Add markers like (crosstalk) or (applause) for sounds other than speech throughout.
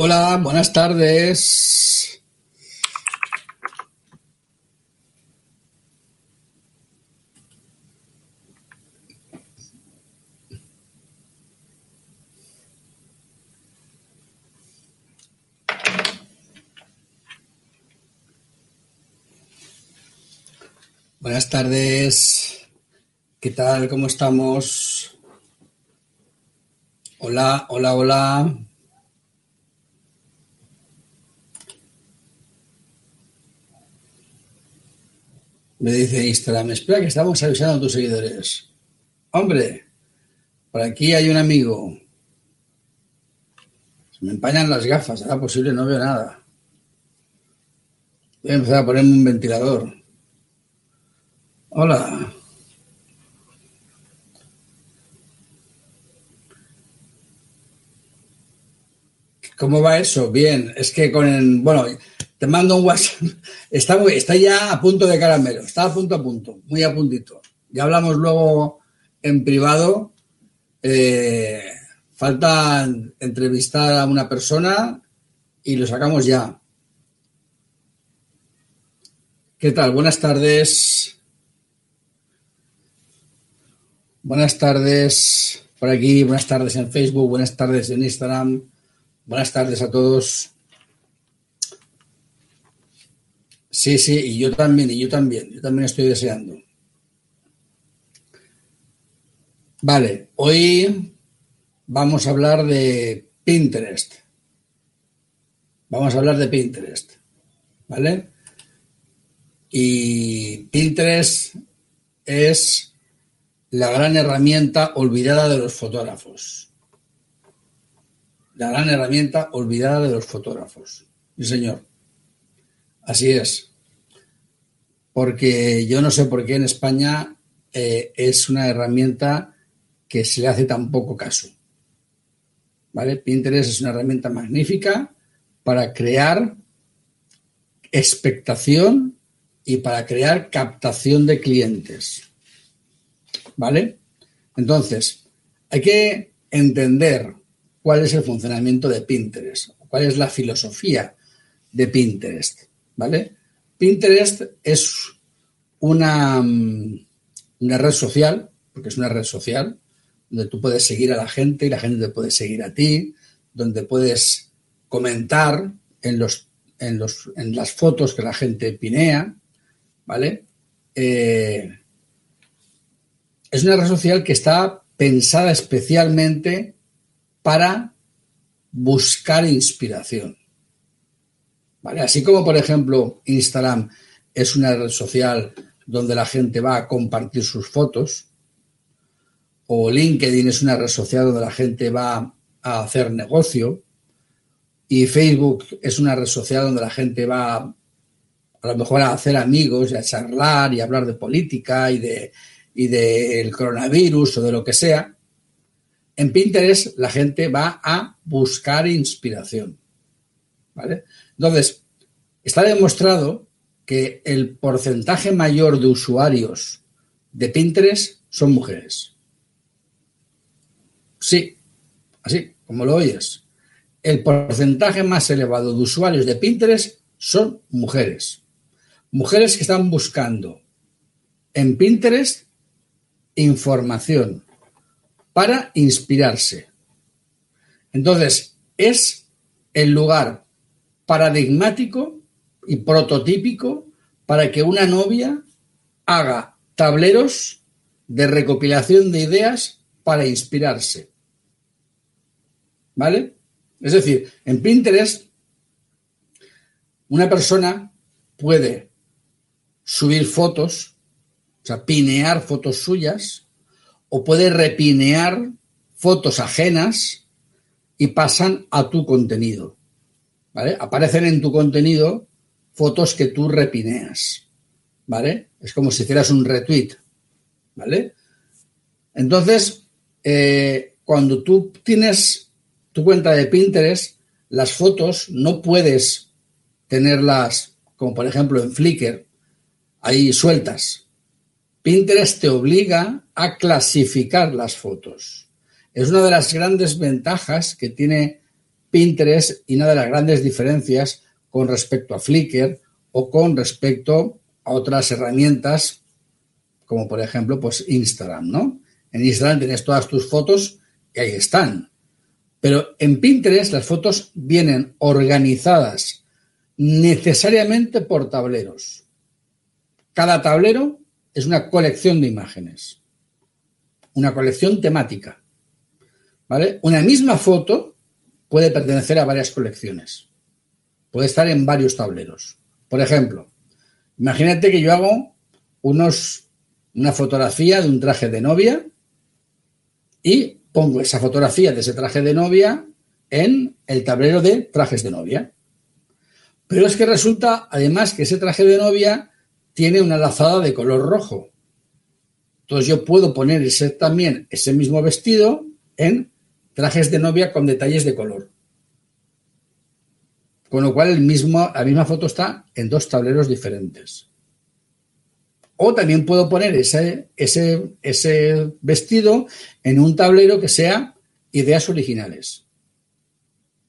Hola, buenas tardes. Buenas tardes. ¿Qué tal? ¿Cómo estamos? Hola, hola, hola. Me dice Instagram, espera que estamos avisando a tus seguidores. Hombre, por aquí hay un amigo. Se me empañan las gafas, será posible, no veo nada. Voy a empezar a ponerme un ventilador. Hola. ¿Cómo va eso? Bien, es que con el, bueno, te mando un WhatsApp. (laughs) Está, está ya a punto de caramelo, está a punto a punto, muy a puntito. Ya hablamos luego en privado. Eh, falta entrevistar a una persona y lo sacamos ya. ¿Qué tal? Buenas tardes. Buenas tardes por aquí, buenas tardes en Facebook, buenas tardes en Instagram, buenas tardes a todos. Sí, sí, y yo también, y yo también, yo también estoy deseando. Vale, hoy vamos a hablar de Pinterest. Vamos a hablar de Pinterest, ¿vale? Y Pinterest es la gran herramienta olvidada de los fotógrafos. La gran herramienta olvidada de los fotógrafos. Sí, señor. Así es porque yo no sé por qué en España eh, es una herramienta que se le hace tan poco caso. ¿Vale? Pinterest es una herramienta magnífica para crear expectación y para crear captación de clientes. ¿Vale? Entonces, hay que entender cuál es el funcionamiento de Pinterest, cuál es la filosofía de Pinterest. ¿Vale? Pinterest es una, mm, una red social, porque es una red social, donde tú puedes seguir a la gente y la gente te puede seguir a ti, donde puedes comentar en, los, en, los, en las fotos que la gente pinea, ¿vale? Eh, es una red social que está pensada especialmente para buscar inspiración. Así como, por ejemplo, Instagram es una red social donde la gente va a compartir sus fotos, o LinkedIn es una red social donde la gente va a hacer negocio, y Facebook es una red social donde la gente va a lo mejor a hacer amigos y a charlar y a hablar de política y de y del coronavirus o de lo que sea. En Pinterest la gente va a buscar inspiración. ¿Vale? Entonces, está demostrado que el porcentaje mayor de usuarios de Pinterest son mujeres. Sí, así como lo oyes. El porcentaje más elevado de usuarios de Pinterest son mujeres. Mujeres que están buscando en Pinterest información para inspirarse. Entonces, es el lugar paradigmático y prototípico para que una novia haga tableros de recopilación de ideas para inspirarse. ¿Vale? Es decir, en Pinterest una persona puede subir fotos, o sea, pinear fotos suyas, o puede repinear fotos ajenas y pasan a tu contenido. Aparecen en tu contenido fotos que tú repineas, ¿vale? Es como si hicieras un retweet, ¿vale? Entonces, eh, cuando tú tienes tu cuenta de Pinterest, las fotos no puedes tenerlas, como por ejemplo en Flickr, ahí sueltas. Pinterest te obliga a clasificar las fotos. Es una de las grandes ventajas que tiene Pinterest y una de las grandes diferencias con respecto a Flickr o con respecto a otras herramientas como por ejemplo pues Instagram, ¿no? En Instagram tienes todas tus fotos y ahí están. Pero en Pinterest las fotos vienen organizadas necesariamente por tableros. Cada tablero es una colección de imágenes, una colección temática. ¿Vale? Una misma foto puede pertenecer a varias colecciones. Puede estar en varios tableros. Por ejemplo, imagínate que yo hago unos, una fotografía de un traje de novia y pongo esa fotografía de ese traje de novia en el tablero de trajes de novia. Pero es que resulta, además, que ese traje de novia tiene una lazada de color rojo. Entonces yo puedo poner ese, también ese mismo vestido en trajes de novia con detalles de color. Con lo cual el mismo, la misma foto está en dos tableros diferentes. O también puedo poner ese, ese, ese vestido en un tablero que sea ideas originales.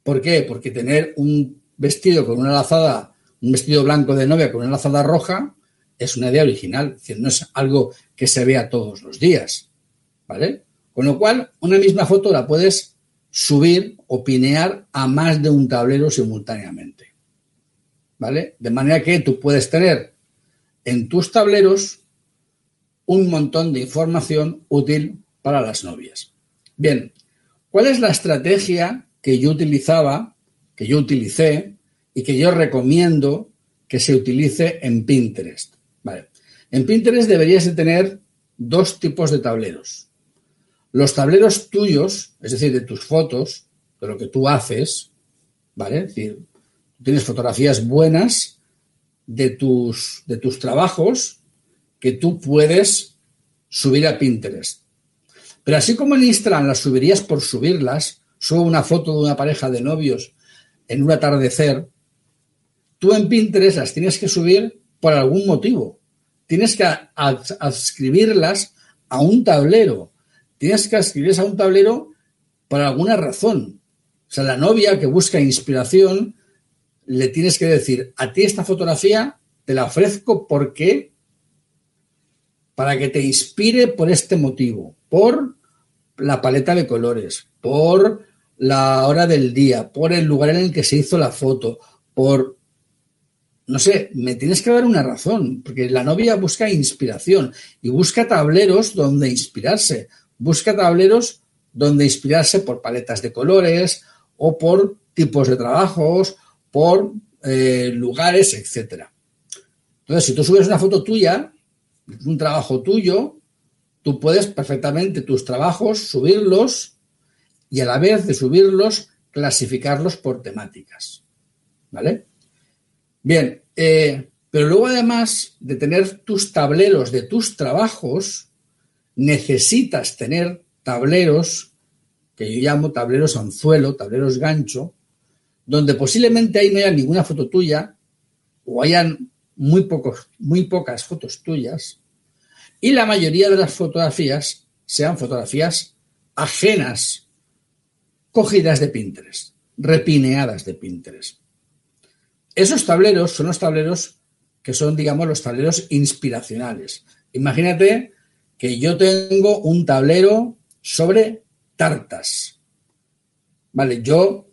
¿Por qué? Porque tener un vestido con una lazada, un vestido blanco de novia con una lazada roja, es una idea original, es no es algo que se vea todos los días. ¿Vale? Con lo cual, una misma foto la puedes subir o pinear a más de un tablero simultáneamente. ¿Vale? De manera que tú puedes tener en tus tableros un montón de información útil para las novias. Bien, ¿cuál es la estrategia que yo utilizaba, que yo utilicé y que yo recomiendo que se utilice en Pinterest? En Pinterest deberías de tener dos tipos de tableros. Los tableros tuyos, es decir, de tus fotos, de lo que tú haces, ¿vale? Es decir, tienes fotografías buenas de tus, de tus trabajos que tú puedes subir a Pinterest. Pero así como en Instagram las subirías por subirlas, subo una foto de una pareja de novios en un atardecer, tú en Pinterest las tienes que subir por algún motivo. Tienes que adscribirlas a un tablero tienes que escribirse a un tablero por alguna razón. O sea, la novia que busca inspiración, le tienes que decir, a ti esta fotografía te la ofrezco porque para que te inspire por este motivo, por la paleta de colores, por la hora del día, por el lugar en el que se hizo la foto, por no sé, me tienes que dar una razón, porque la novia busca inspiración y busca tableros donde inspirarse busca tableros donde inspirarse por paletas de colores o por tipos de trabajos, por eh, lugares, etc. Entonces, si tú subes una foto tuya, un trabajo tuyo, tú puedes perfectamente tus trabajos subirlos y a la vez de subirlos, clasificarlos por temáticas. ¿Vale? Bien, eh, pero luego además de tener tus tableros de tus trabajos, necesitas tener tableros, que yo llamo tableros anzuelo, tableros gancho, donde posiblemente ahí no haya ninguna foto tuya o hayan muy, pocos, muy pocas fotos tuyas y la mayoría de las fotografías sean fotografías ajenas, cogidas de Pinterest, repineadas de Pinterest. Esos tableros son los tableros que son, digamos, los tableros inspiracionales. Imagínate que yo tengo un tablero sobre tartas. Vale, yo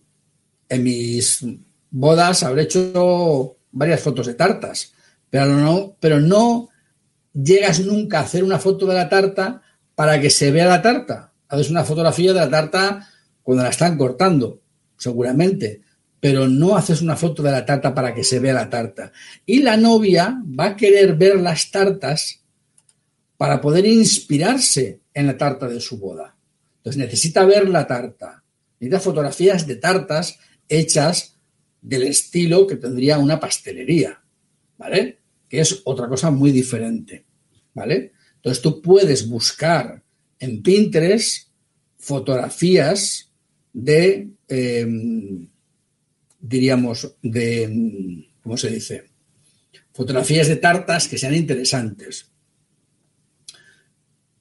en mis bodas habré hecho varias fotos de tartas, pero no, pero no llegas nunca a hacer una foto de la tarta para que se vea la tarta. Haces una fotografía de la tarta cuando la están cortando, seguramente, pero no haces una foto de la tarta para que se vea la tarta. Y la novia va a querer ver las tartas para poder inspirarse en la tarta de su boda. Entonces necesita ver la tarta, necesita fotografías de tartas hechas del estilo que tendría una pastelería, ¿vale? Que es otra cosa muy diferente, ¿vale? Entonces tú puedes buscar en Pinterest fotografías de, em, diríamos, de, ¿cómo se dice? Fotografías de tartas que sean interesantes.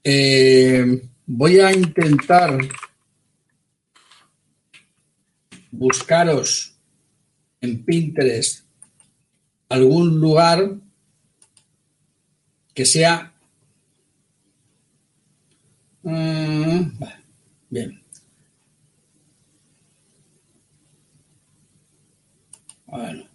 Eh, voy a intentar buscaros en Pinterest algún lugar que sea... Mm, bien. Bueno.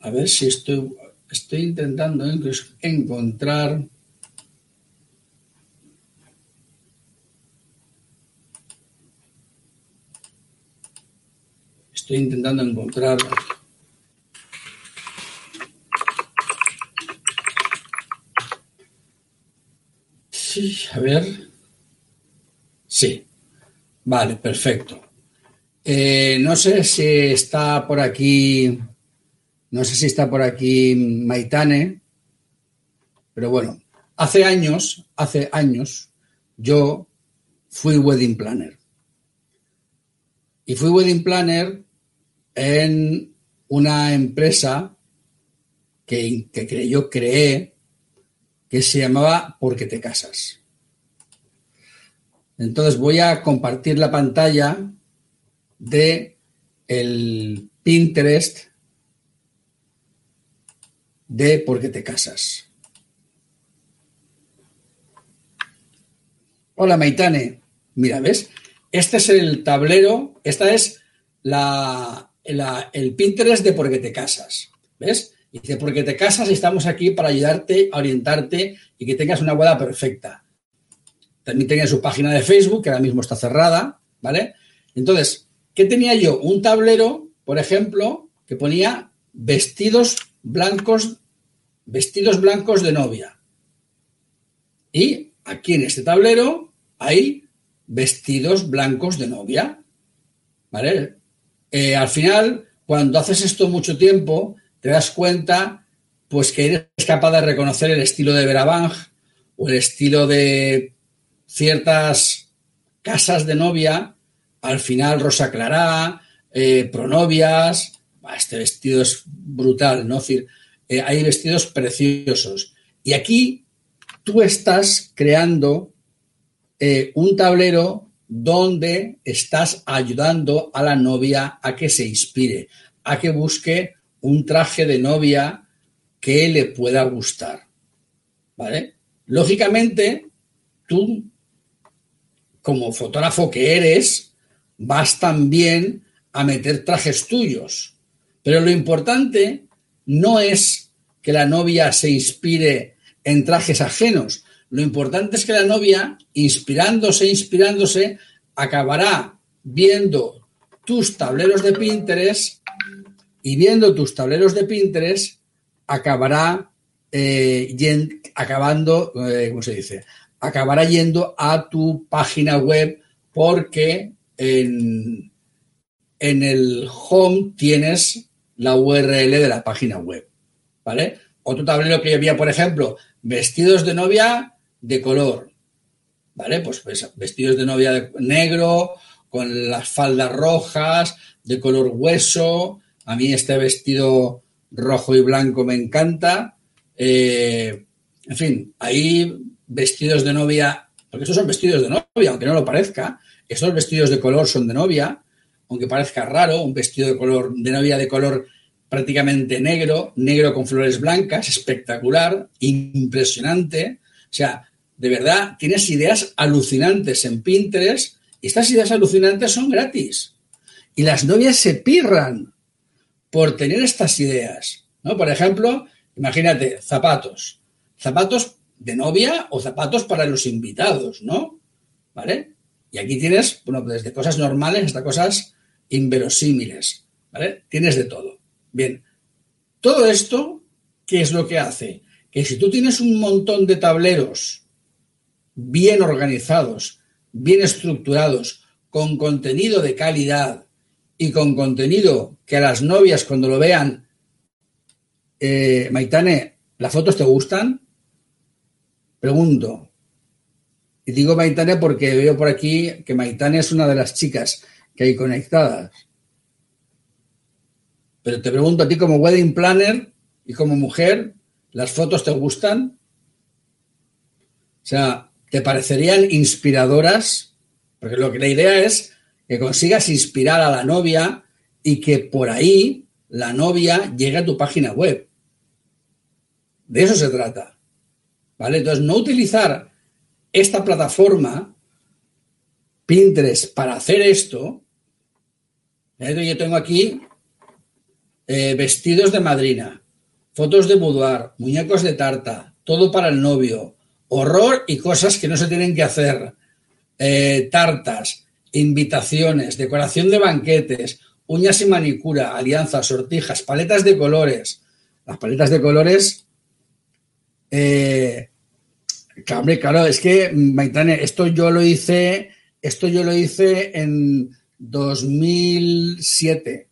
A ver si estoy, estoy intentando encontrar Estoy intentando encontrar A ver. Sí. Vale, perfecto. Eh, no sé si está por aquí no sé si está por aquí Maitane, pero bueno, hace años, hace años, yo fui wedding planner. Y fui wedding planner en una empresa que, que yo creé que se llamaba Porque te casas. Entonces voy a compartir la pantalla de el Pinterest de por qué te casas. Hola Maitane, mira, ¿ves? Este es el tablero, esta es la, el Pinterest de por qué te casas, ¿ves? Dice, porque te casas y estamos aquí para ayudarte orientarte y que tengas una boda perfecta. También tenía su página de Facebook, que ahora mismo está cerrada, ¿vale? Entonces, ¿qué tenía yo? Un tablero, por ejemplo, que ponía vestidos blancos, vestidos blancos de novia. Y aquí en este tablero hay vestidos blancos de novia. ¿Vale? Eh, al final, cuando haces esto mucho tiempo, te das cuenta pues que eres capaz de reconocer el estilo de Verabang o el estilo de ciertas casas de novia, al final Rosa Clará, eh, Pronovias, este vestido es brutal, ¿no? eh, hay vestidos preciosos. Y aquí tú estás creando eh, un tablero donde estás ayudando a la novia a que se inspire, a que busque un traje de novia que le pueda gustar. ¿Vale? Lógicamente, tú, como fotógrafo que eres, vas también a meter trajes tuyos. Pero lo importante no es que la novia se inspire en trajes ajenos. Lo importante es que la novia, inspirándose, inspirándose, acabará viendo tus tableros de Pinterest y viendo tus tableros de Pinterest acabará eh, acabando, eh, ¿cómo se dice? Acabará yendo a tu página web porque en, en el home tienes la URL de la página web, ¿vale? Otro tablero que había, por ejemplo, vestidos de novia de color, ¿vale? Pues, pues vestidos de novia de negro, con las faldas rojas, de color hueso. A mí este vestido rojo y blanco me encanta. Eh, en fin, hay vestidos de novia, porque estos son vestidos de novia, aunque no lo parezca. Estos vestidos de color son de novia aunque parezca raro, un vestido de color, de novia de color prácticamente negro, negro con flores blancas, espectacular, impresionante. O sea, de verdad, tienes ideas alucinantes en Pinterest y estas ideas alucinantes son gratis. Y las novias se pirran por tener estas ideas. ¿no? Por ejemplo, imagínate, zapatos. Zapatos de novia o zapatos para los invitados, ¿no? ¿Vale? Y aquí tienes, bueno, desde cosas normales hasta cosas inverosímiles, ¿vale? Tienes de todo. Bien, todo esto, ¿qué es lo que hace? Que si tú tienes un montón de tableros bien organizados, bien estructurados, con contenido de calidad y con contenido que a las novias cuando lo vean, eh, Maitane, ¿las fotos te gustan? Pregunto. Y digo Maitane porque veo por aquí que Maitane es una de las chicas que hay conectadas. Pero te pregunto a ti como wedding planner y como mujer, ¿Las fotos te gustan? O sea, ¿te parecerían inspiradoras? Porque lo que la idea es que consigas inspirar a la novia y que por ahí la novia llegue a tu página web. De eso se trata. ¿Vale? Entonces, no utilizar esta plataforma, Pinterest, para hacer esto. Yo tengo aquí eh, vestidos de madrina, fotos de boudoir, muñecos de tarta, todo para el novio, horror y cosas que no se tienen que hacer, eh, tartas, invitaciones, decoración de banquetes, uñas y manicura, alianzas, sortijas, paletas de colores. Las paletas de colores, eh, claro, es que, Maitane, esto yo lo hice, esto yo lo hice en 2007.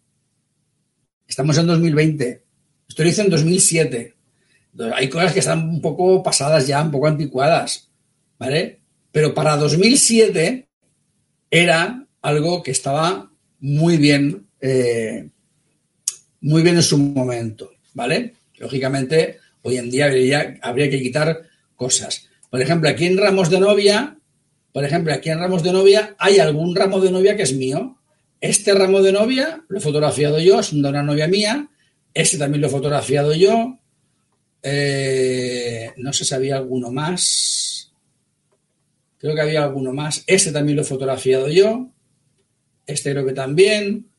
Estamos en 2020. Esto lo hice en 2007. Hay cosas que están un poco pasadas ya, un poco anticuadas, ¿vale? Pero para 2007 era algo que estaba muy bien, eh, muy bien en su momento, ¿vale? Lógicamente, hoy en día habría, que quitar cosas. Por ejemplo, aquí en Ramos de Novia, por ejemplo, aquí en Ramos de Novia hay algún ramo de novia que es mío. Este ramo de novia lo he fotografiado yo, es una novia mía. Este también lo he fotografiado yo. Eh, no sé si había alguno más. Creo que había alguno más. Este también lo he fotografiado yo. Este creo que también.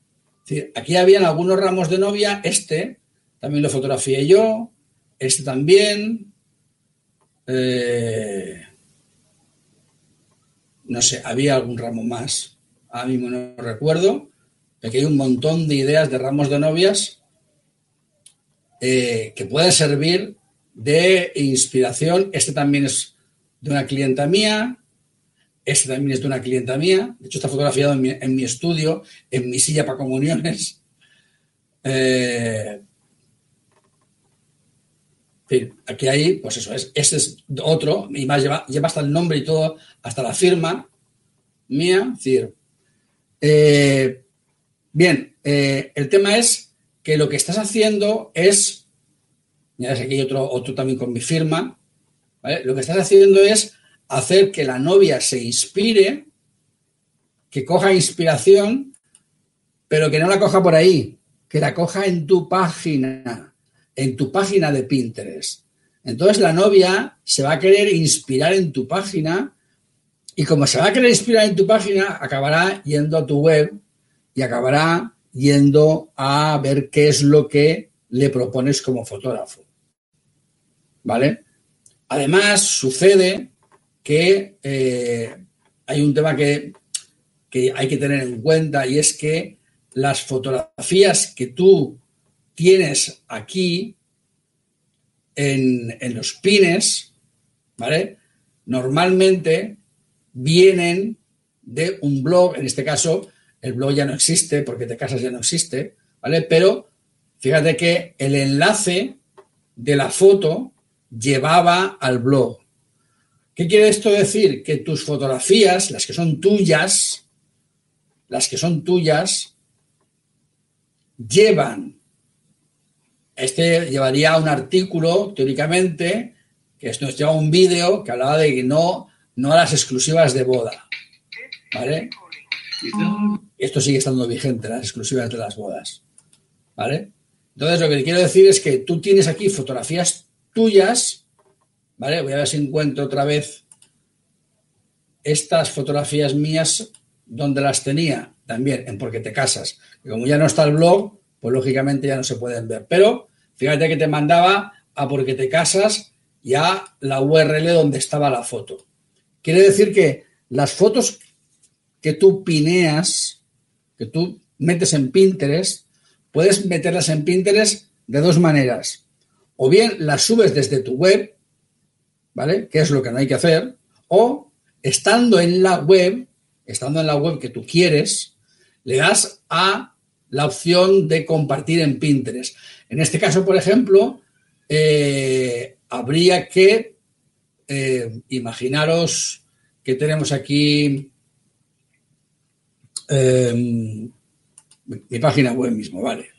aquí habían algunos ramos de novia. Este también lo fotografié yo. Este también. Eh, no sé, había algún ramo más. A mí no recuerdo. Aquí hay un montón de ideas de ramos de novias eh, que pueden servir de inspiración. Este también es de una clienta mía. Este también es de una clienta mía. De hecho, está fotografiado en mi, estudio, en mi silla para comuniones. (laughs) Eh, aquí hay, pues eso es, este es otro, y más lleva, lleva hasta el nombre y todo, hasta la firma mía. decir, eh, bien, eh, el tema es que lo que estás haciendo es, ves, aquí hay otro, otro también con mi firma, Lo que estás haciendo es hacer que la novia se inspire, que coja inspiración, pero que no la coja por ahí, que la coja en tu página, en tu página de Pinterest. Entonces la novia se va a querer inspirar en tu página y como se va a querer inspirar en tu página, acabará yendo a tu web y acabará yendo a ver qué es lo que le propones como fotógrafo. ¿Vale? Además, sucede que eh, hay un tema que, que hay que tener en cuenta y es que las fotografías que tú tienes aquí en, los pines, ¿vale? Normalmente vienen de un blog, en este caso el blog ya no existe porque te casas ya no existe, ¿vale? Pero fíjate que el enlace de la foto llevaba al blog. ¿Qué quiere esto decir? Que tus fotografías, las que son tuyas, las que son tuyas, llevan este llevaría un artículo, teóricamente, que nos lleva un vídeo que hablaba de que no, no a las exclusivas de boda. ¿Vale? Esto sigue estando vigente, las exclusivas de las bodas. ¿Vale? Entonces, lo que quiero decir es que tú tienes aquí fotografías tuyas, ¿vale? Voy a ver si encuentro otra vez estas fotografías mías donde las tenía también en Porque te casas. Y como ya no está el blog, pues lógicamente ya no se pueden ver. Pero fíjate que te mandaba a porque te casas ya la URL donde estaba la foto. Quiere decir que las fotos que tú pineas, que tú metes en Pinterest, puedes meterlas en Pinterest de dos maneras. O bien las subes desde tu web, ¿vale? Que es lo que no hay que hacer. O estando en la web, estando en la web que tú quieres, le das a la opción de compartir en Pinterest. En este caso, por ejemplo, eh, habría que eh, imaginaros que tenemos aquí em, mi página web mismo, vale.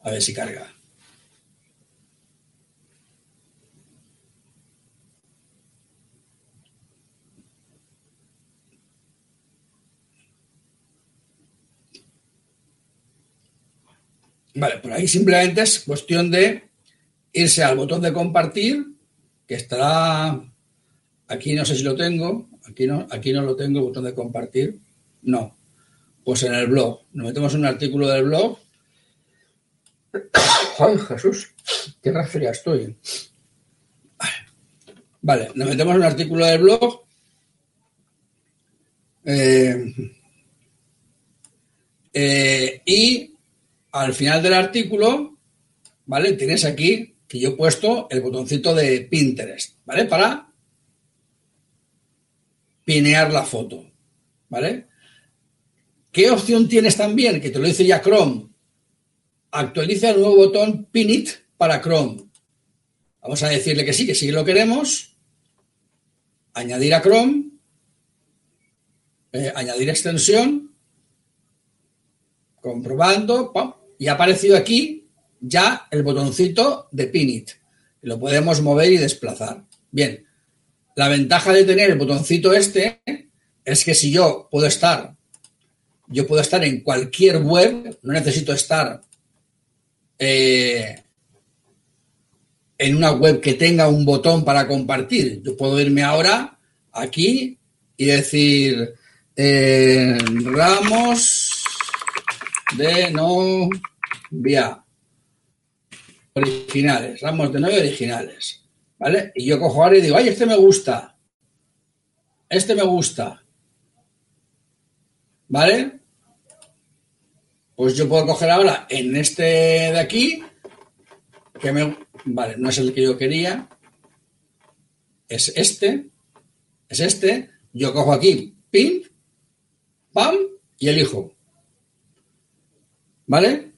A ver si carga. Vale, por ahí simplemente es cuestión de irse al botón de compartir, que estará aquí, no sé si lo tengo, aquí no, aquí no lo tengo, botón de compartir, no, pues en el blog, nos metemos un artículo del blog. (coughs) ¡Ay, Jesús! ¡Qué resfriada estoy! Vale, nos metemos un artículo del blog. Eh, eh, y al final del artículo, ¿vale? Tienes aquí que yo he puesto el botoncito de Pinterest, ¿vale? Para pinear la foto, ¿vale? ¿Qué opción tienes también? Que te lo dice ya Chrome. Actualiza el nuevo botón Pin It para Chrome. Vamos a decirle que sí, que sí lo queremos. Añadir a Chrome. Eh, añadir extensión. Comprobando. Y ha aparecido aquí ya el botoncito de Pin It. Lo podemos mover y desplazar. Bien. La ventaja de tener el botoncito este es que si yo puedo estar yo puedo estar en cualquier web, no necesito estar eh, en una web que tenga un botón para compartir. Yo puedo irme ahora aquí y decir eh, ramos de novia originales, ramos de novia originales. ¿Vale? Y yo cojo ahora y digo, ay, este me gusta. Este me gusta. ¿Vale? Pues yo puedo coger ahora en este de aquí, que me... Vale, no es el que yo quería. Es este. Es este. Yo cojo aquí, pin, pam, y elijo. ¿Vale?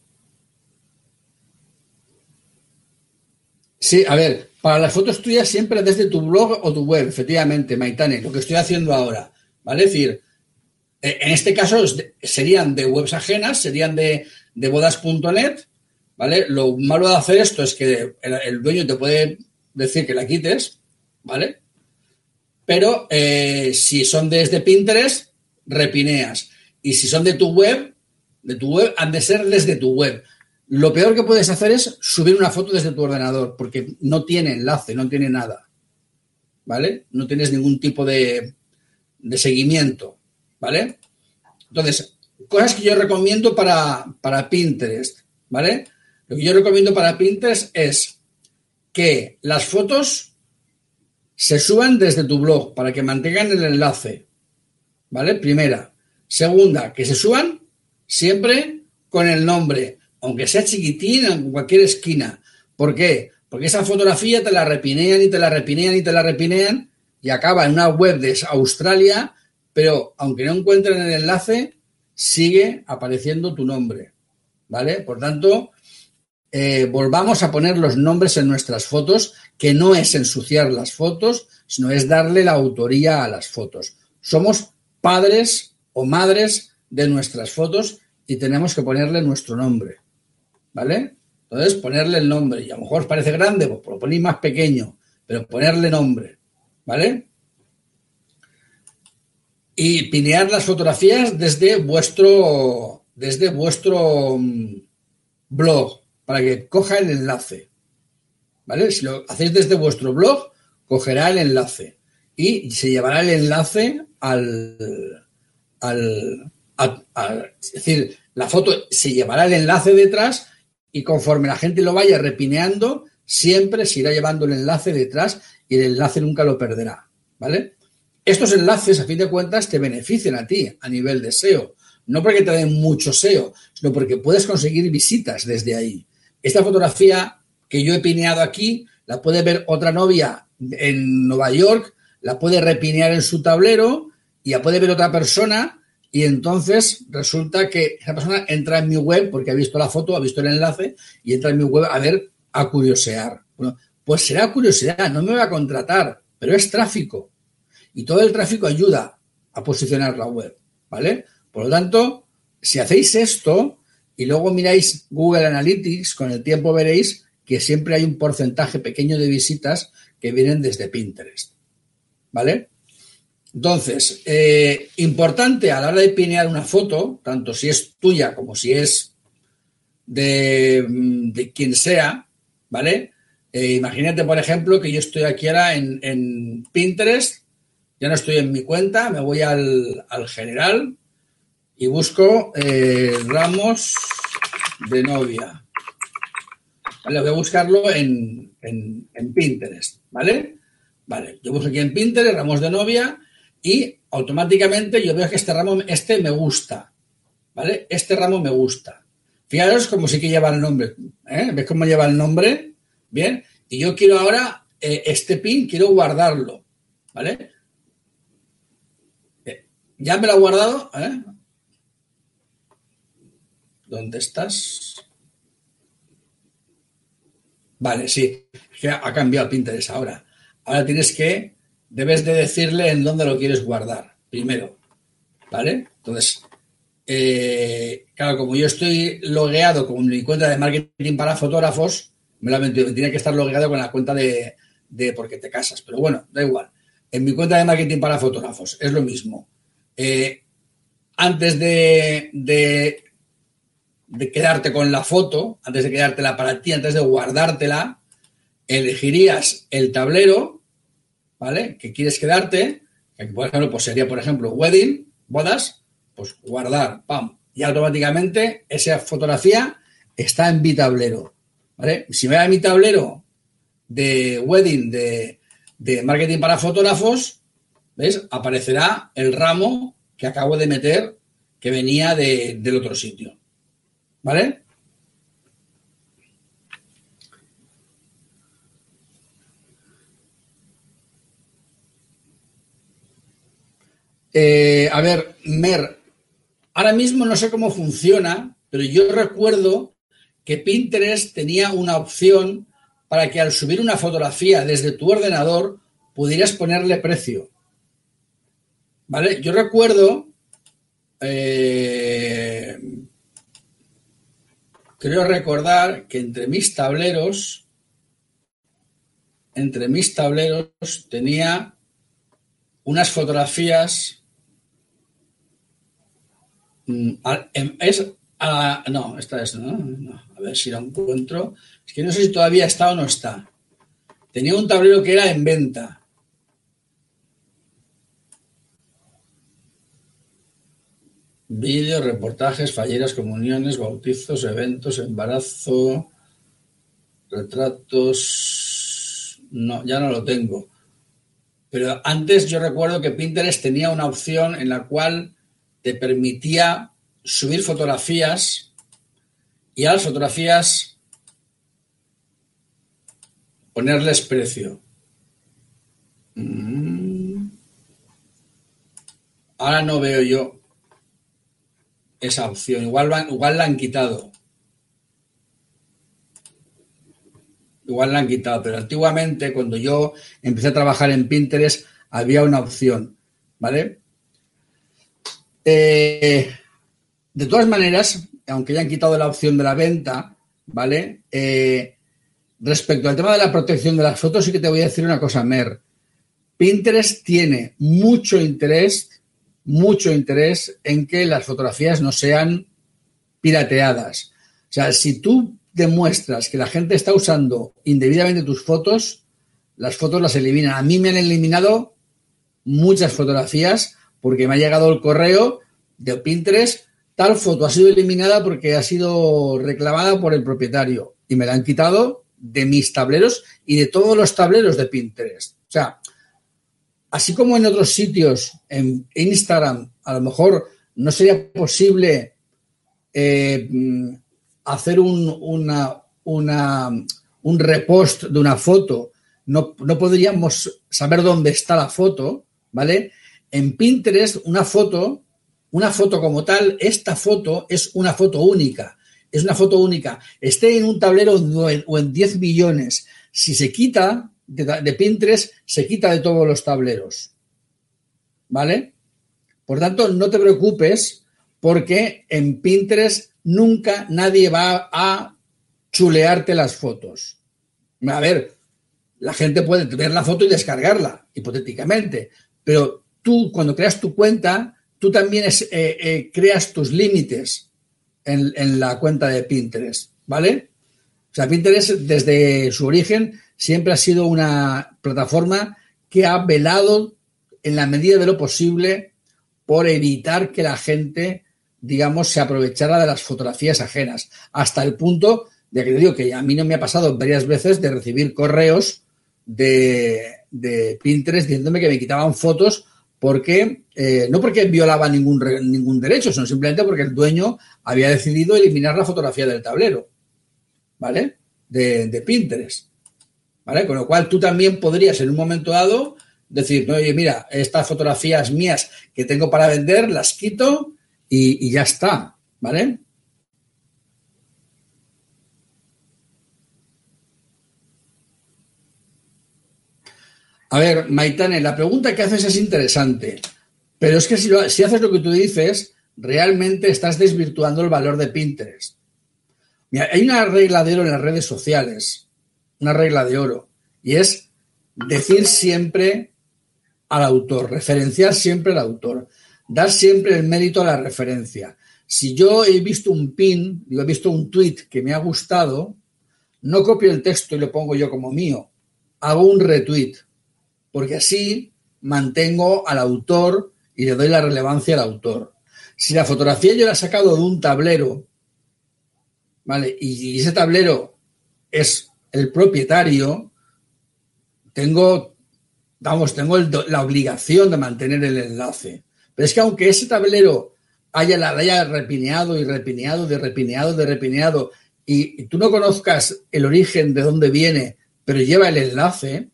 Sí, a ver, para las fotos tuyas siempre desde tu blog o tu web, efectivamente, Maitane, lo que estoy haciendo ahora. ¿Vale? Es decir, eh, en este caso serían de webs ajenas, serían de, bodas.net, ¿vale? Lo malo de hacer esto es que el, dueño te puede decir que la quites, ¿vale? Pero eh, si son desde Pinterest, repineas. Y si son de tu web, de tu web, han de ser desde tu web. Lo peor que puedes hacer es subir una foto desde tu ordenador, porque no tiene enlace, no tiene nada. ¿Vale? No tienes ningún tipo de, de seguimiento. ¿vale? Entonces, cosas que yo recomiendo para, para Pinterest, ¿vale? Lo que yo recomiendo para Pinterest es que las fotos se suban desde tu blog para que mantengan el enlace, ¿vale? Primera. Segunda, que se suban siempre con el nombre, aunque sea chiquitín en cualquier esquina. ¿Por qué? Porque esa fotografía te la repinean y te la repinean y te la repinean y acaba en una web de Australia pero aunque no encuentren el enlace, sigue apareciendo tu nombre, ¿vale? Por tanto, eh, volvamos a poner los nombres en nuestras fotos, que no es ensuciar las fotos, sino es darle la autoría a las fotos. Somos padres o madres de nuestras fotos y tenemos que ponerle nuestro nombre, ¿vale? Entonces, ponerle el nombre, y a lo mejor os parece grande, pues lo ponéis más pequeño, pero ponerle nombre, ¿vale? y pinear las fotografías desde vuestro, desde vuestro mm, blog para que coja el enlace. ¿Vale? Si lo hacéis desde vuestro blog, cogerá el enlace y se llevará el enlace al, al, es decir, la foto se llevará el enlace detrás y conforme la gente lo vaya repineando, siempre se irá llevando el enlace detrás y el enlace nunca lo perderá. ¿Vale? Estos enlaces, a fin de cuentas, te benefician a ti a nivel de SEO. No porque te den mucho SEO, sino porque puedes conseguir visitas desde ahí. Esta fotografía que yo he pineado aquí, la puede ver otra novia en Nueva York, la puede repinear en su tablero y la puede ver otra persona y entonces resulta que esa persona entra en mi web porque ha visto la foto, ha visto el enlace y entra en mi web a ver, a curiosear. Bueno, pues será curiosidad, no me va a contratar, pero es tráfico y todo el tráfico ayuda a posicionar la web, ¿vale? Por lo tanto, si hacéis esto y luego miráis Google Analytics, con el tiempo veréis que siempre hay un porcentaje pequeño de visitas que vienen desde Pinterest, ¿vale? Entonces, eh, importante a la hora de pinear una foto, tanto si es tuya como si es de, de quien sea, ¿vale? Eh, imagínate, por ejemplo, que yo estoy aquí ahora en, Pinterest, ya no estoy en mi cuenta, me voy al, general y busco eh, ramos de novia. Vale, voy a buscarlo en, en, Pinterest, ¿vale? Vale, yo busco aquí en Pinterest ramos de novia y automáticamente yo veo que este ramo, este me gusta, ¿vale? Este ramo me gusta. Fijaros como sí que lleva el nombre, ¿eh? ¿Ves cómo lleva el nombre? Bien, y yo quiero ahora eh, este pin, quiero guardarlo, ¿vale? Ya me lo ha guardado. ¿Dónde estás? Vale, sí, que ha cambiado Pinterest ahora. Ahora tienes que, debes de decirle en dónde lo quieres guardar, primero, ¿vale? Entonces, eh, claro, como yo estoy logueado con mi cuenta de marketing para fotógrafos, me la tiene que estar logueado con la cuenta de, de porque te casas, pero bueno, da igual. En mi cuenta de marketing para fotógrafos es lo mismo. Eh, antes de, de, de, quedarte con la foto, antes de quedártela para ti, antes de guardártela, elegirías el tablero, ¿vale? Que quieres quedarte, que por ejemplo, pues sería, por ejemplo, wedding, bodas, pues guardar, pam, y automáticamente esa fotografía está en mi tablero. ¿vale? Si me da mi tablero de wedding de, marketing para fotógrafos, ¿ves? Aparecerá el ramo que acabo de meter que venía del otro sitio. ¿Vale? Eh, a ver, Mer, Ahora mismo no sé cómo funciona, pero yo recuerdo que Pinterest tenía una opción para que al subir una fotografía desde tu ordenador pudieras ponerle precio. ¿Vale? Yo recuerdo, eh, creo recordar que entre mis tableros, entre mis tableros tenía unas fotografías Mm, em, es no, esta es ¿no? A ver si la encuentro. Es que no sé si todavía está o no está. Tenía un tablero que era en venta. Vídeos, reportajes, falleras, comuniones, bautizos, eventos, embarazo, retratos. No, ya no lo tengo. Pero antes yo recuerdo que Pinterest tenía una opción en la cual te permitía subir fotografías y a las fotografías ponerles precio. Mm. Ahora no veo yo esa opción. Igual, igual la han quitado. Igual la han quitado, pero antiguamente cuando yo empecé a trabajar en Pinterest había una opción, ¿vale? Eh, de todas maneras, aunque ya han quitado la opción de la venta, ¿vale? Eh, respecto al tema de la protección de las fotos, sí que te voy a decir una cosa, Mer. Pinterest tiene mucho interés, mucho interés en que las fotografías no sean pirateadas. O sea, si tú demuestras que la gente está usando indebidamente tus fotos, las fotos las eliminan. A mí me han eliminado muchas fotografías porque me ha llegado el correo de Pinterest, tal foto ha sido eliminada porque ha sido reclamada por el propietario y me la han quitado de mis tableros y de todos los tableros de Pinterest. O sea, así como en otros sitios, en Instagram, a lo mejor no sería posible eh, hacer un, una, una, un repost de una foto, no podríamos saber dónde está la foto, ¿vale? En Pinterest, una foto, una foto como tal, esta foto es una foto única. Es una foto única. Esté en un tablero o en 10 millones. Si se quita de, Pinterest, se quita de todos los tableros. ¿Vale? Por tanto, no te preocupes porque en Pinterest nunca nadie va a chulearte las fotos. A ver, la gente puede ver la foto y descargarla, hipotéticamente, pero tú cuando creas tu cuenta, tú también eh, eh, creas tus límites en, la cuenta de Pinterest, ¿vale? O sea, Pinterest desde su origen siempre ha sido una plataforma que ha velado en la medida de lo posible por evitar que la gente, digamos, se aprovechara de las fotografías ajenas, hasta el punto de que digo que a mí no me ha pasado varias veces de recibir correos de Pinterest diciéndome que me quitaban fotos porque eh, no porque violaba ningún, ningún derecho, sino simplemente porque el dueño había decidido eliminar la fotografía del tablero, ¿vale? De, de, Pinterest, ¿vale? Con lo cual tú también podrías en un momento dado decir, oye, mira, estas fotografías mías que tengo para vender, las quito y, y ya está, ¿vale? A ver, Maitane, la pregunta que haces es interesante, pero es que si, haces lo que tú dices, realmente estás desvirtuando el valor de Pinterest. Mira, hay una regla de oro en las redes sociales, una regla de oro, y es decir siempre al autor, referenciar siempre al autor, dar siempre el mérito a la referencia. Si yo he visto un pin, digo, he visto un tweet que me ha gustado, no copio el texto y lo pongo yo como mío, hago un retweet porque así mantengo al autor y le doy la relevancia al autor. Si la fotografía yo la he sacado de un tablero, ¿vale? Y, ese tablero es el propietario, tengo, vamos, tengo la obligación de mantener el enlace. Pero es que aunque ese tablero haya, la haya repineado y repineado, de repineado, de repineado, y tú no conozcas el origen de dónde viene, pero lleva el enlace,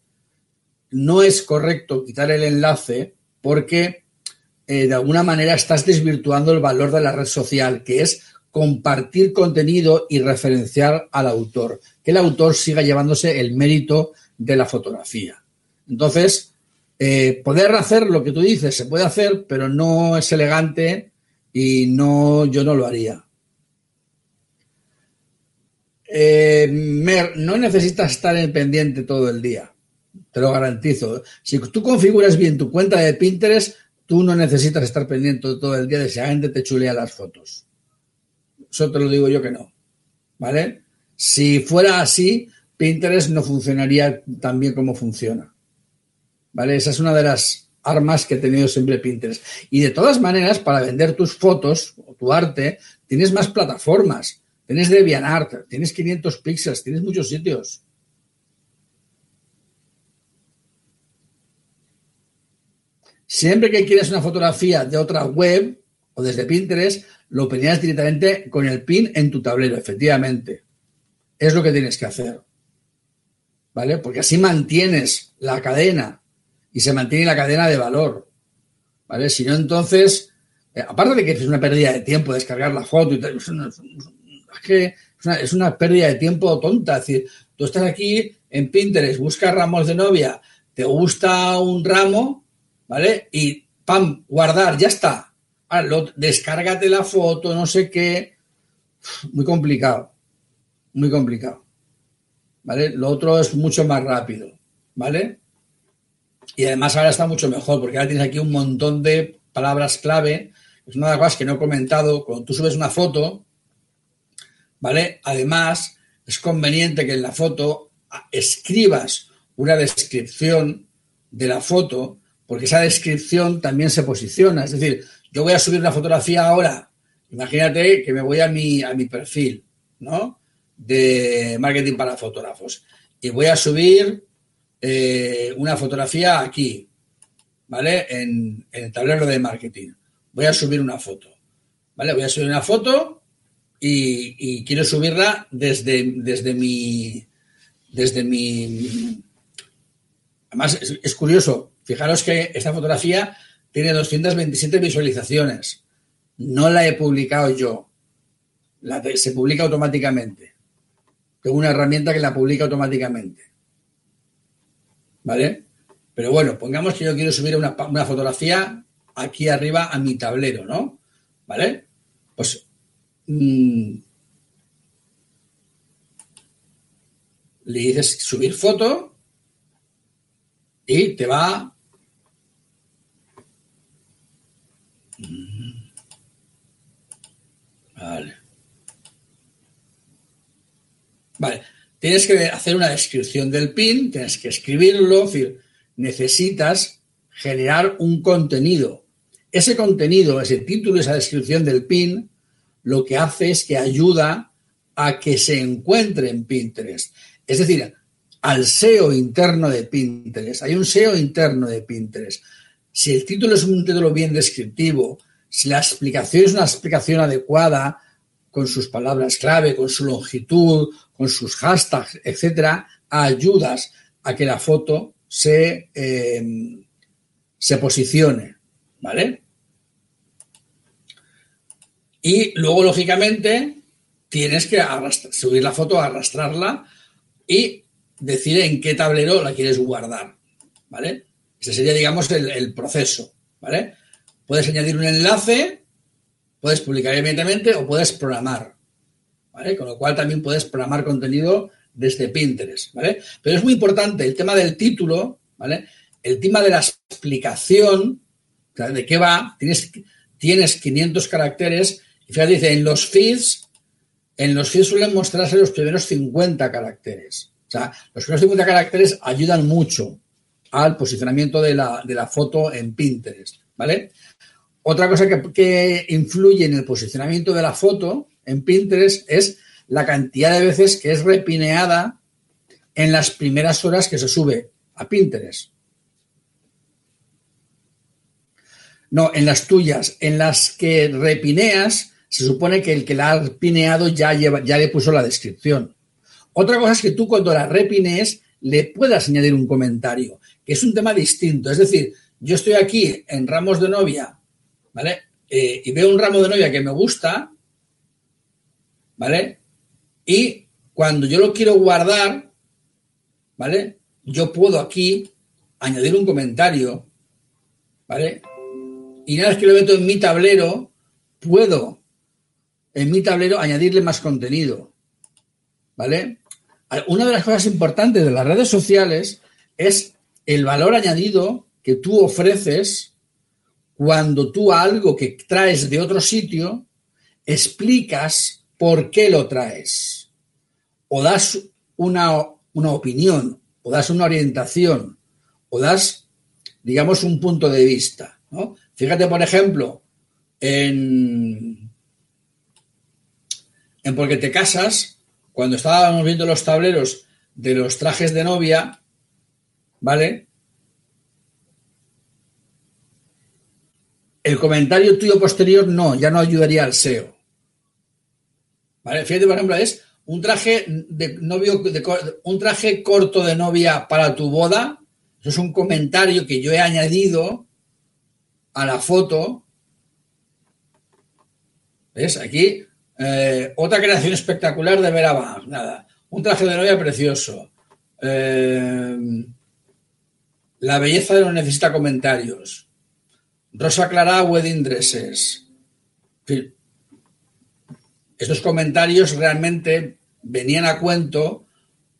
no es correcto quitar el enlace porque eh, de alguna manera estás desvirtuando el valor de la red social, que es compartir contenido y referenciar al autor, que el autor siga llevándose el mérito de la fotografía. Entonces, eh, poder hacer lo que tú dices se puede hacer, pero no es elegante y no, yo no lo haría. Eh, no necesitas estar en pendiente todo el día. Te lo garantizo. Si tú configuras bien tu cuenta de Pinterest, tú no necesitas estar pendiente todo el día de si la gente te chulea las fotos. Eso te lo digo yo que no. ¿Vale? Si fuera así, Pinterest no funcionaría tan bien como funciona. ¿Vale? Esa es una de las armas que he tenido siempre Pinterest. Y de todas maneras, para vender tus fotos o tu arte, tienes más plataformas. Tienes DeviantArt, tienes 500 píxeles, tienes muchos sitios. Siempre que quieres una fotografía de otra web o desde Pinterest, lo pedirás directamente con el pin en tu tablero, efectivamente. Es lo que tienes que hacer. ¿Vale? Porque así mantienes la cadena y se mantiene la cadena de valor. ¿Vale? Si no, entonces, eh, aparte de que es una pérdida de tiempo descargar la foto y tal, es, una, que es una, pérdida de tiempo tonta. Es decir, tú estás aquí en Pinterest, buscas ramos de novia, te gusta un ramo, ¿vale? Y pam, guardar, ya está. descárgate la foto, no sé qué. Muy complicado. Muy complicado. ¿Vale? Lo otro es mucho más rápido. ¿Vale? Y además ahora está mucho mejor, porque ahora tienes aquí un montón de palabras clave. Es una de las cosas que no he comentado. Cuando tú subes una foto, ¿vale? Además, es conveniente que en la foto escribas una descripción de la foto porque esa descripción también se posiciona. Es decir, yo voy a subir una fotografía ahora, imagínate que me voy a mi, a mi perfil, ¿no? De marketing para fotógrafos. Y voy a subir eh, una fotografía aquí, ¿vale? En, el tablero de marketing. Voy a subir una foto, ¿vale? Voy a subir una foto y, quiero subirla desde, desde mi. Desde mi. Además, es curioso, Fijaros que esta fotografía tiene 227 visualizaciones. No la he publicado yo. se publica automáticamente. Tengo una herramienta que la publica automáticamente. ¿Vale? Pero bueno, pongamos que yo quiero subir una, fotografía aquí arriba a mi tablero, ¿no? ¿Vale? Pues mm, le dices subir foto y te va Vale. Vale, tienes que hacer una descripción del pin, tienes que escribirlo, es decir, necesitas generar un contenido. Ese contenido, ese título, esa descripción del pin, lo que hace es que ayuda a que se encuentre en Pinterest. Es decir, al SEO interno de Pinterest. Hay un SEO interno de Pinterest. Si el título es un título bien descriptivo, si la explicación es una explicación adecuada, con sus palabras clave, con su longitud, con sus hashtags, etcétera, ayudas a que la foto se, em, se posicione. ¿Vale? Y luego, lógicamente, tienes que subir la foto, arrastrarla y decir en qué tablero la quieres guardar. ¿Vale? Ese sería, digamos, el, proceso. ¿Vale? Puedes añadir un enlace, puedes publicar inmediatamente o puedes programar. ¿Vale? Con lo cual también puedes programar contenido desde Pinterest, ¿vale? Pero es muy importante el tema del título, ¿vale? El tema de la explicación, de qué va, tienes, tienes 500 caracteres y fíjate, dice, en los feeds, en los feeds suelen mostrarse los primeros 50 caracteres. Sea, los primeros 50 caracteres ayudan mucho al posicionamiento de la, foto en Pinterest, ¿vale? Otra cosa que, influye en el posicionamiento de la foto en Pinterest es la cantidad de veces que es repineada en las primeras horas que se sube a Pinterest. No, en las tuyas, en las que repineas, se supone que el que la ha pineado ya, lleva, ya le puso la descripción. Otra cosa es que tú cuando la repines le puedas añadir un comentario, que es un tema distinto. Es decir, yo estoy aquí en ramos de novia, ¿vale? Eh, y veo un ramo de novia que me gusta, ¿vale? Y cuando yo lo quiero guardar, ¿vale? Yo puedo aquí añadir un comentario, ¿vale? Y una vez que lo meto en mi tablero, puedo en mi tablero añadirle más contenido. ¿Vale? Una de las cosas importantes de las redes sociales es el valor añadido que tú ofreces cuando tú algo que traes de otro sitio explicas por qué lo traes. O das una, una opinión, o das una orientación, o das, digamos, un punto de vista. Fíjate, por ejemplo, en, en Porque te casas, cuando estábamos viendo los tableros de los trajes de novia, ¿vale? El comentario tuyo posterior no, ya no ayudaría al SEO. ¿Vale? Fíjate, por ejemplo, es un traje de novio, un traje corto de novia para tu boda. Eso es un comentario que yo he añadido a la foto. ¿Ves? Aquí eh, otra creación espectacular de Vera Nada. Un traje de novia precioso. Eh, la belleza no necesita comentarios. Rosa Clara Wedding Dresses. Estos comentarios realmente venían a cuento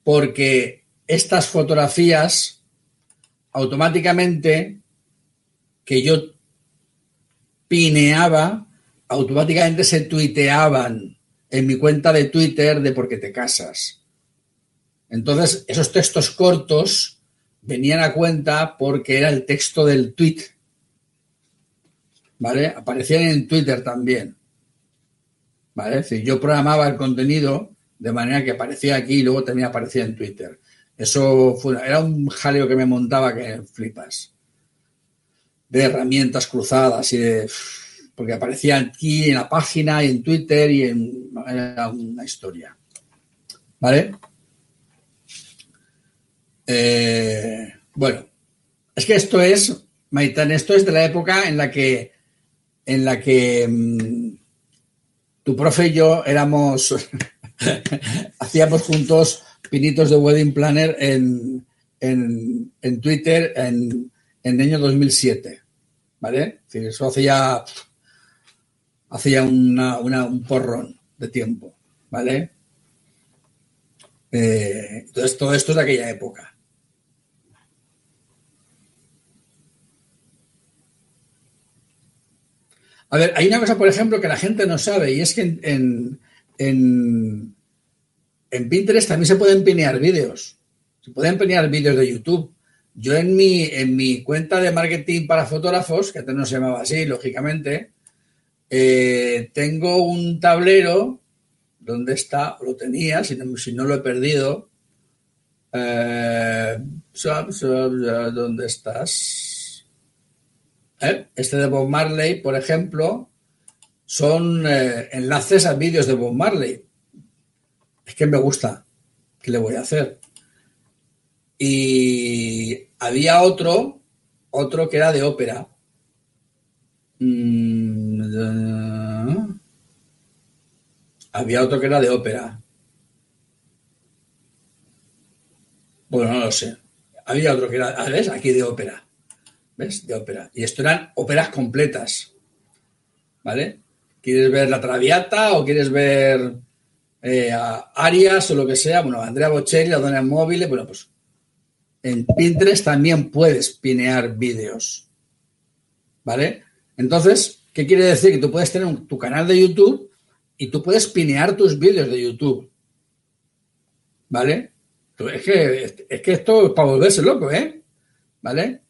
porque estas fotografías automáticamente que yo pineaba automáticamente se tuiteaban en mi cuenta de Twitter de por qué te casas. Entonces, esos textos cortos venían a cuenta porque era el texto del tweet. ¿Vale? Aparecían en Twitter también. ¿Vale? Es decir, yo programaba el contenido de manera que aparecía aquí y luego también aparecía en Twitter. Eso fue, era un jaleo que me montaba que flipas. De herramientas cruzadas y de porque aparecía aquí en la página y en Twitter y en una historia. ¿Vale? Eh, bueno, es que esto es, Maitán, esto es de la época en la que, en la que mm, tu profe y yo éramos, (laughs) hacíamos juntos pinitos de Wedding Planner en, en, Twitter en, en el año 2007. ¿Vale? eso hacía hacía un porrón de tiempo, ¿vale? Eh, entonces, todo esto es de aquella época. A ver, hay una cosa, por ejemplo, que la gente no sabe y es que en, en Pinterest también se pueden pinear vídeos. Se pueden pinear vídeos de YouTube. Yo en mi, en mi cuenta de marketing para fotógrafos, que antes no se llamaba así, lógicamente, eh, tengo un tablero donde está, lo tenía, si no, si no lo he perdido. Eh, ¿Dónde estás? Eh, este de Bob Marley, por ejemplo, son enlaces a vídeos de Bob Marley. Es que me gusta. ¿Qué le voy a hacer? Y había otro, otro que era de ópera. Mm, había otro que era de ópera. Bueno, no lo sé. Había otro que era, ¿ves? Aquí de ópera. ¿Ves? De ópera. Y esto eran óperas completas. ¿Vale? ¿Quieres ver la Traviata o quieres ver eh, Arias o lo que sea? Bueno, Andrea Bocelli, la dona móvil, bueno, pues en Pinterest también puedes pinear vídeos. ¿Vale? Entonces, ¿qué quiere decir? Que tú puedes tener tu canal de YouTube y tú puedes pinear tus vídeos de YouTube. ¿Vale? Es que, es que esto es para volverse loco, ¿eh? ¿Vale?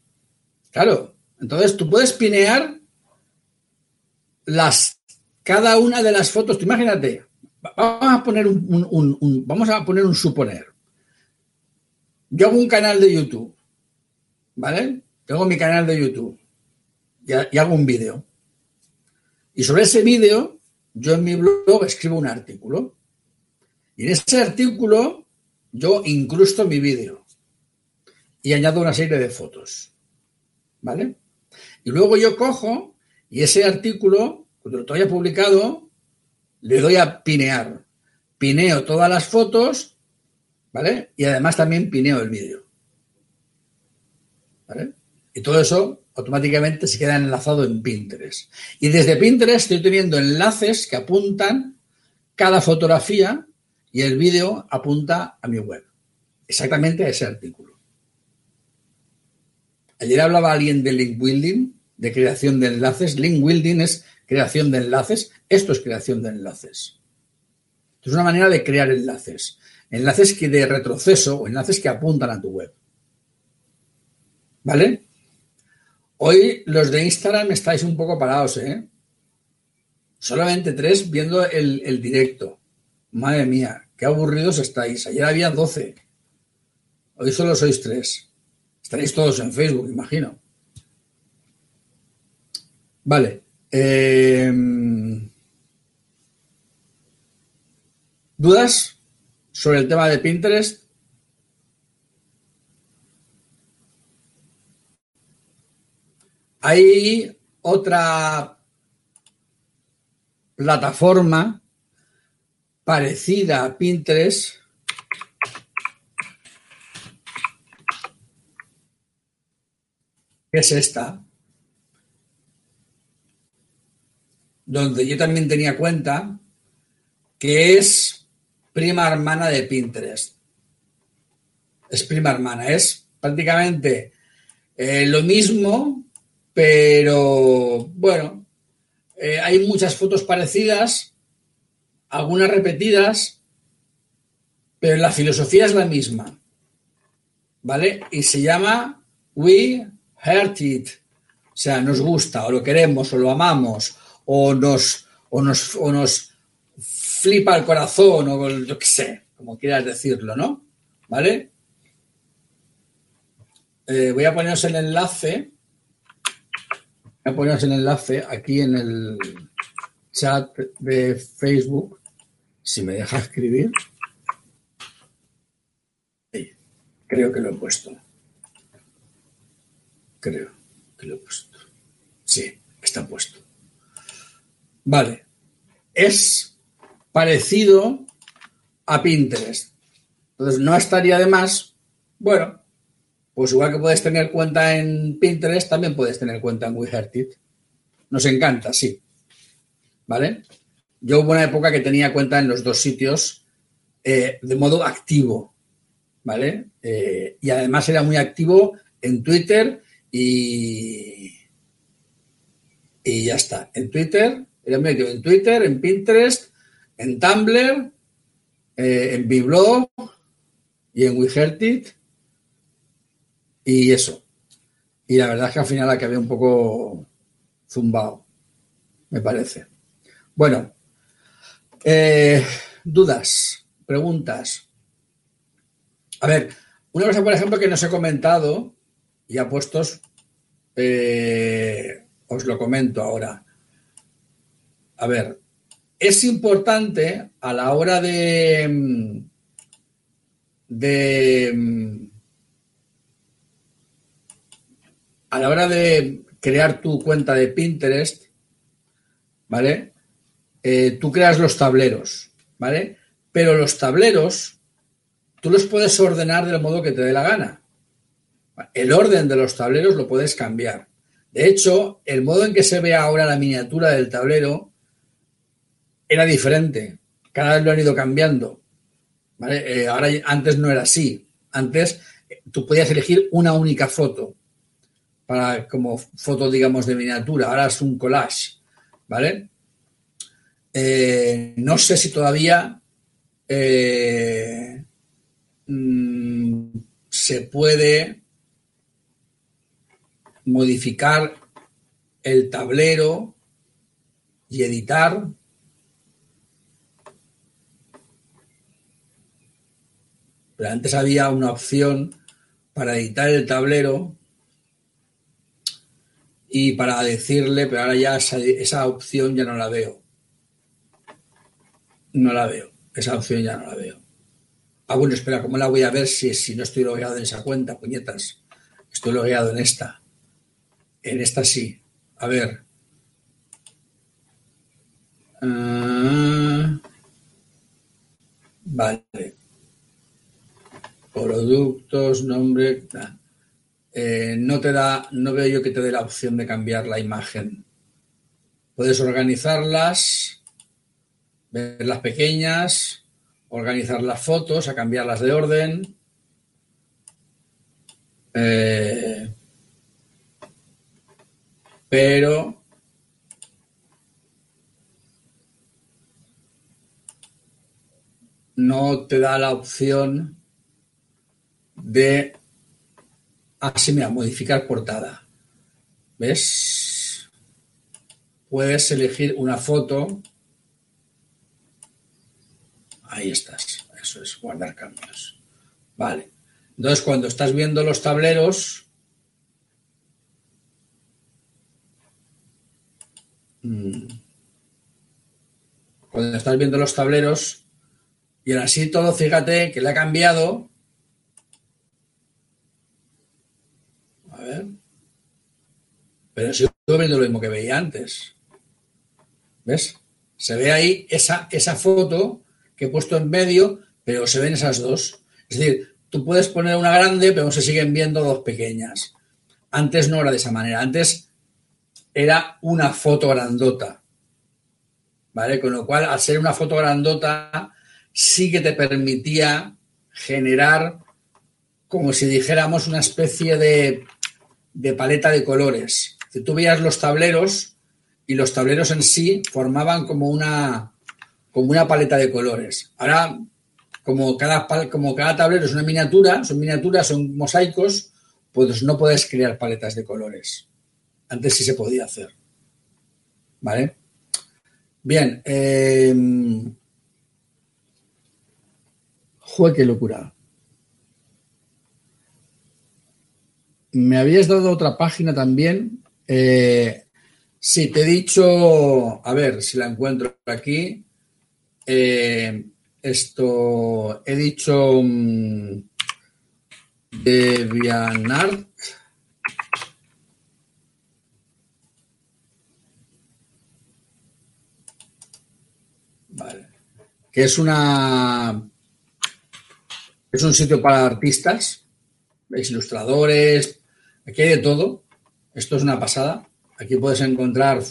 Claro. Entonces, tú puedes pinear las, cada una de las fotos. Imagínate, vamos a poner un vamos a poner un suponer. Yo hago un canal de YouTube, ¿vale? Tengo mi canal de YouTube y, hago un vídeo. Y sobre ese vídeo, yo en mi blog escribo un artículo. Y en ese artículo, yo incrusto mi vídeo y añado una serie de fotos. ¿Vale? Y luego yo cojo y ese artículo, cuando lo haya publicado, le doy a pinear. Pineo todas las fotos ¿vale? Y además también pineo el vídeo. ¿Vale? Y todo eso automáticamente se queda enlazado en Pinterest. Y desde Pinterest estoy teniendo enlaces que apuntan cada fotografía y el vídeo apunta a mi web. Exactamente a ese artículo. Ayer hablaba alguien de link building, de creación de enlaces. Link building es creación de enlaces. Esto es creación de enlaces. Es una manera de crear enlaces enlaces que de retroceso o enlaces que apuntan a tu web. ¿Vale? Hoy los de Instagram estáis un poco parados, ¿eh? Solamente tres viendo el, directo. Madre mía, qué aburridos estáis. Ayer había doce. Hoy solo sois tres. Estaréis todos en Facebook, imagino. Vale. Em, ¿Dudas? sobre el tema de Pinterest. Hay otra plataforma parecida a Pinterest que es esta, donde yo también tenía cuenta, que es prima hermana de Pinterest. Es prima hermana, es prácticamente eh, lo mismo, pero bueno, eh, hay muchas fotos parecidas, algunas repetidas, pero la filosofía es la misma. ¿Vale? Y se llama We Heart It. O sea, nos gusta, o lo queremos, o lo amamos, o nos, o nos, o nos flipa el corazón o yo qué sé, como quieras decirlo, ¿no? ¿Vale? Eh, voy a poneros el enlace. A poneros el enlace aquí en el chat de Facebook, si me deja escribir. Creo que lo he puesto. Creo que lo he puesto. Sí, está puesto. Vale. Es parecido a Pinterest. Entonces, no estaría de más, bueno, pues igual que puedes tener cuenta en Pinterest, también puedes tener cuenta en WeHeartIt. Nos encanta, sí. ¿Vale? Yo hubo una época que tenía cuenta en los dos sitios eh, de modo activo, ¿vale? Eh, y además era muy activo en Twitter y, y ya está. En Twitter, era muy en Twitter, en Pinterest en Tumblr eh, en Biblog y en WeHeartIt y eso. Y la verdad es que al final acabé un poco zumbado, me parece. Bueno, eh, dudas, preguntas. A ver, una cosa, por ejemplo, que nos he comentado y a puestos, eh, os lo comento ahora. A ver, es importante a la hora de, de a la hora de crear tu cuenta de Pinterest, ¿vale? Eh, tú creas los tableros, ¿vale? Pero los tableros tú los puedes ordenar del modo que te dé la gana. El orden de los tableros lo puedes cambiar. De hecho, el modo en que se ve ahora la miniatura del tablero era diferente. Cada vez lo han ido cambiando. Eh, ahora antes no era así. Antes tú podías elegir una única foto para como foto, digamos, de miniatura. Ahora es un collage, ¿vale? Eh, no sé si todavía mm, se puede modificar el tablero y editar. Pero antes había una opción para editar el tablero y para decirle, pero ahora ya esa, opción ya no la veo. No la veo. Esa opción ya no la veo. Ah, bueno, espera, ¿cómo la voy a ver si, si no estoy logueado en esa cuenta, puñetas? Estoy logueado en esta. En esta sí. A ver. Ah, vale. Productos, nombre. Eh, no te da, no veo yo que te dé la opción de cambiar la imagen. Puedes organizarlas, ver las pequeñas, organizar las fotos, a cambiarlas de orden. Eh, pero no te da la opción de, así mira, modificar portada. ¿Ves? Puedes elegir una foto. Ahí estás. Eso es, guardar cambios. Vale. Entonces, cuando estás viendo los tableros, Mm. Cuando estás viendo los tableros y ahora así todo, fíjate que le ha cambiado. Ver. Pero sigo viendo lo mismo que veía antes. ¿Ves? Se ve ahí esa, esa foto que he puesto en medio, pero se ven esas dos. Es decir, tú puedes poner una grande, pero se siguen viendo dos pequeñas. Antes no era de esa manera. Antes era una foto grandota. ¿Vale? Con lo cual, al ser una foto grandota, sí que te permitía generar, como si dijéramos, una especie de, de paleta de colores. Si tú veías los tableros y los tableros en sí formaban como una, como una paleta de colores. Ahora, como cada, como cada tablero es una miniatura, son miniaturas, son mosaicos, pues no puedes crear paletas de colores. Antes sí se podía hacer. ¿Vale? Bien. Eh... qué locura. Me habías dado otra página también. Eh, sí, te he dicho, a ver si la encuentro aquí. Eh, esto, he dicho um, Devianart. que es una es un sitio para artistas, ilustradores, aquí hay de todo. Esto es una pasada. Aquí puedes encontrar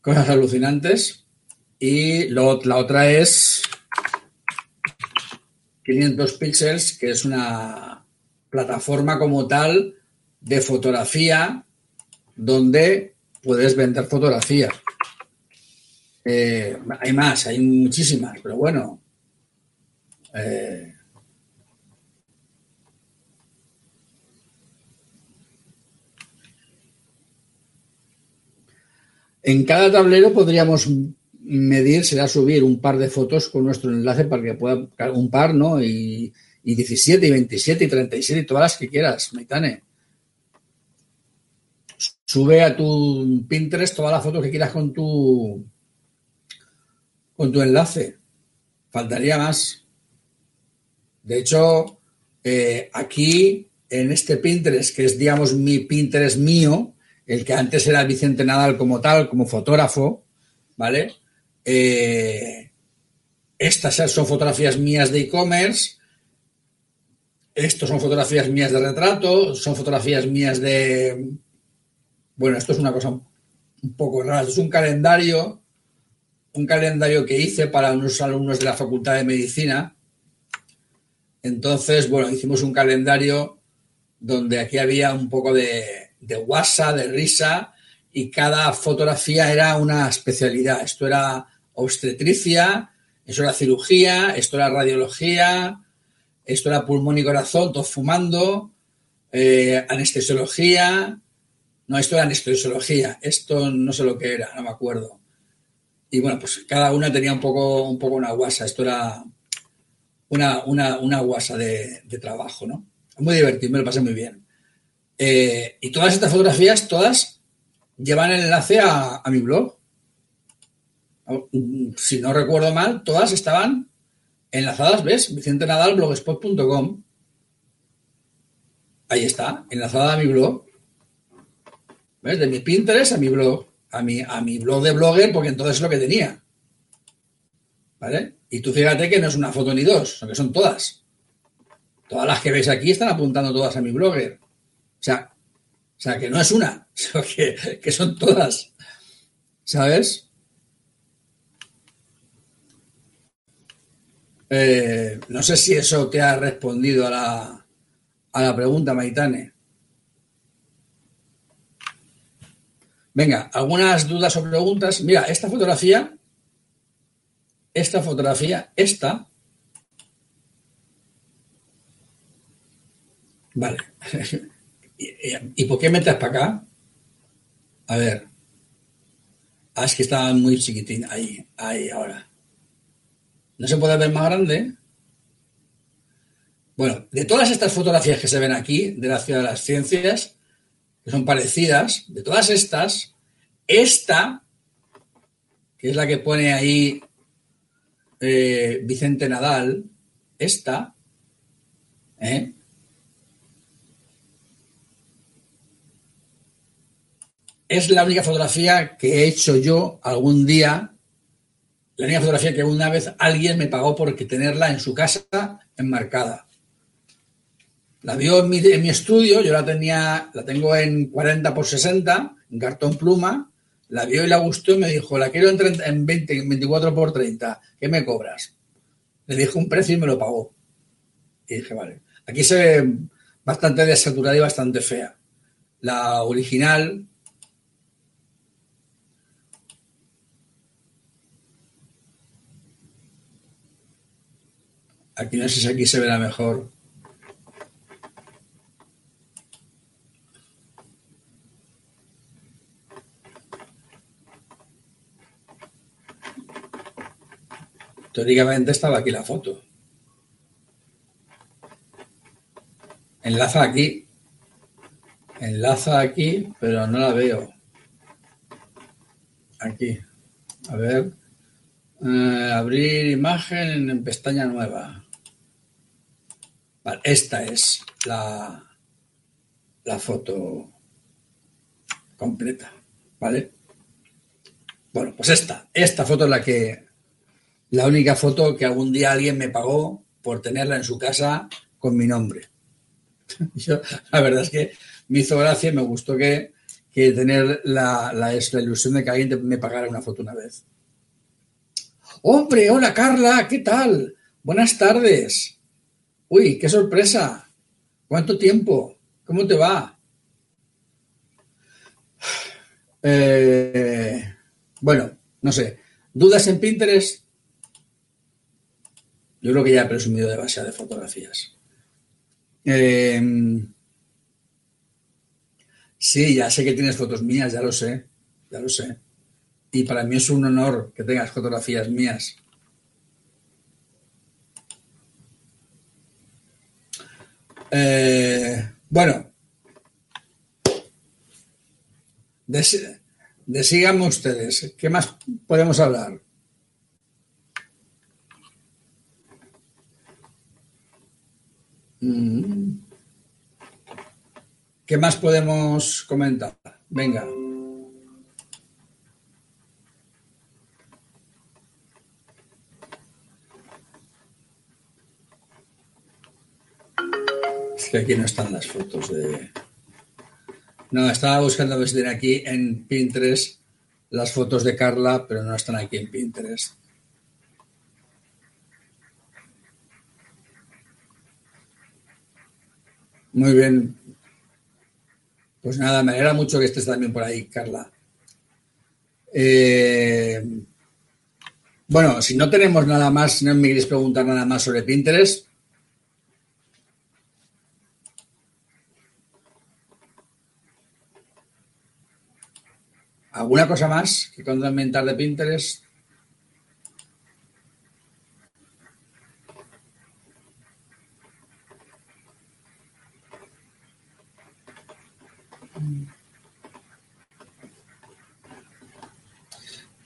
cosas alucinantes. Y la otra es 500 píxeles, que es una plataforma como tal de fotografía donde puedes vender fotografía. Eh, hay más, hay muchísimas, pero bueno, Eh, en cada tablero podríamos medir, será subir un par de fotos con nuestro enlace para que pueda, un par, ¿no? Y, y 17, y 27, y 37, y todas las que quieras, Maitane. Sube a tu Pinterest todas las fotos que quieras con tu con tu enlace. Faltaría más. De hecho, eh, aquí en este Pinterest, que es, digamos, mi Pinterest mío, el que antes era Vicente Nadal como tal, como fotógrafo, ¿vale? Eh, estas son fotografías mías de e-commerce. Estos son fotografías mías de retrato, son fotografías mías de... Bueno, esto es una cosa un poco rara. es un calendario, un calendario que hice para unos alumnos de la Facultad de Medicina. Entonces, bueno, hicimos un calendario donde aquí había un poco de, de WhatsApp, de risa, y cada fotografía era una especialidad. Esto era obstetricia, esto era cirugía, esto era radiología, esto era pulmón y corazón, todos fumando, eh, anestesiología, no, esto era anestesiología, esto no sé lo que era, no me acuerdo. Y bueno, pues cada una tenía un poco, un poco una guasa, esto era una, una, guasa de, trabajo, ¿no? Muy divertido, me lo pasé muy bien. Eh, y todas estas fotografías, todas llevan el enlace a mi blog. Si no recuerdo mal, todas estaban enlazadas, ¿ves? Vicente Nadal, blogspot.com. Ahí está, enlazada a mi blog. ¿Ves? De mi Pinterest a mi blog. A mi, a mi blog de blogger, porque entonces es lo que tenía. ¿Vale? Y tú fíjate que no es una foto ni dos, sino que son todas. Todas las que veis aquí están apuntando todas a mi blogger. O sea, o sea que no es una, (laughs) sino que, que son todas. ¿Sabes? Eh, no sé si eso te ha respondido a la, a la pregunta, Maitane. Venga, ¿algunas dudas o preguntas? Mira, esta fotografía, esta fotografía, esta. Vale. (laughs) ¿Y, por qué metes para acá? A ver. Ah, es que estaba muy chiquitín. Ahí, ahí, ahora. ¿No se puede ver más grande? Bueno, de todas estas fotografías que se ven aquí, de la Ciudad de las Ciencias, que son parecidas, de todas estas, esta, que es la que pone ahí eh, Vicente Nadal, esta, ¿eh? Es la única fotografía que he hecho yo algún día la única fotografía que una vez alguien me pagó por tenerla en su casa enmarcada. La vio en mi, estudio, yo la tenía, la tengo en 40 por 60, en cartón pluma, la vio y la gustó y me dijo, la quiero en, en 20, 24 por 30, ¿qué me cobras? Le dije un precio y me lo pagó. Y dije, vale. Aquí se ve bastante desaturada y bastante fea. La original Aquí no sé si aquí se verá mejor. Teóricamente estaba aquí la foto. Enlaza aquí. Enlaza aquí, pero no la veo. Aquí. A ver. Eh, abrir imagen en pestaña nueva esta es la, la foto completa, ¿vale? Bueno, pues esta, esta foto es la que, la única foto que algún día alguien me pagó por tenerla en su casa con mi nombre. (laughs) La verdad es que me hizo gracia y me gustó que, que tener la, la, ilusión de que alguien me pagara una foto una vez. Hombre, hola Carla, ¿qué tal? Buenas tardes. Uy, qué sorpresa. ¿Cuánto tiempo? ¿Cómo te va? (sighs) Eh, bueno, no sé. ¿Dudas en Pinterest? Yo creo que ya he presumido demasiado de fotografías. Em, sí, ya sé que tienes fotos mías, ya lo sé, ya lo sé. Y para mí es un honor que tengas fotografías mías. Eh, bueno, Decíganme ustedes, ¿qué más podemos hablar? Mm. ¿Qué más podemos comentar? Venga. Es aquí no están las fotos de... No, estaba buscando ver si tiene aquí en Pinterest las fotos de Carla, pero no están aquí en Pinterest. Muy bien. Pues nada, me alegra mucho que estés también por ahí, Carla. Eh, bueno, si no tenemos nada más, si no me queréis preguntar nada más sobre Pinterest, ¿Alguna cosa más que comentar de Pinterest?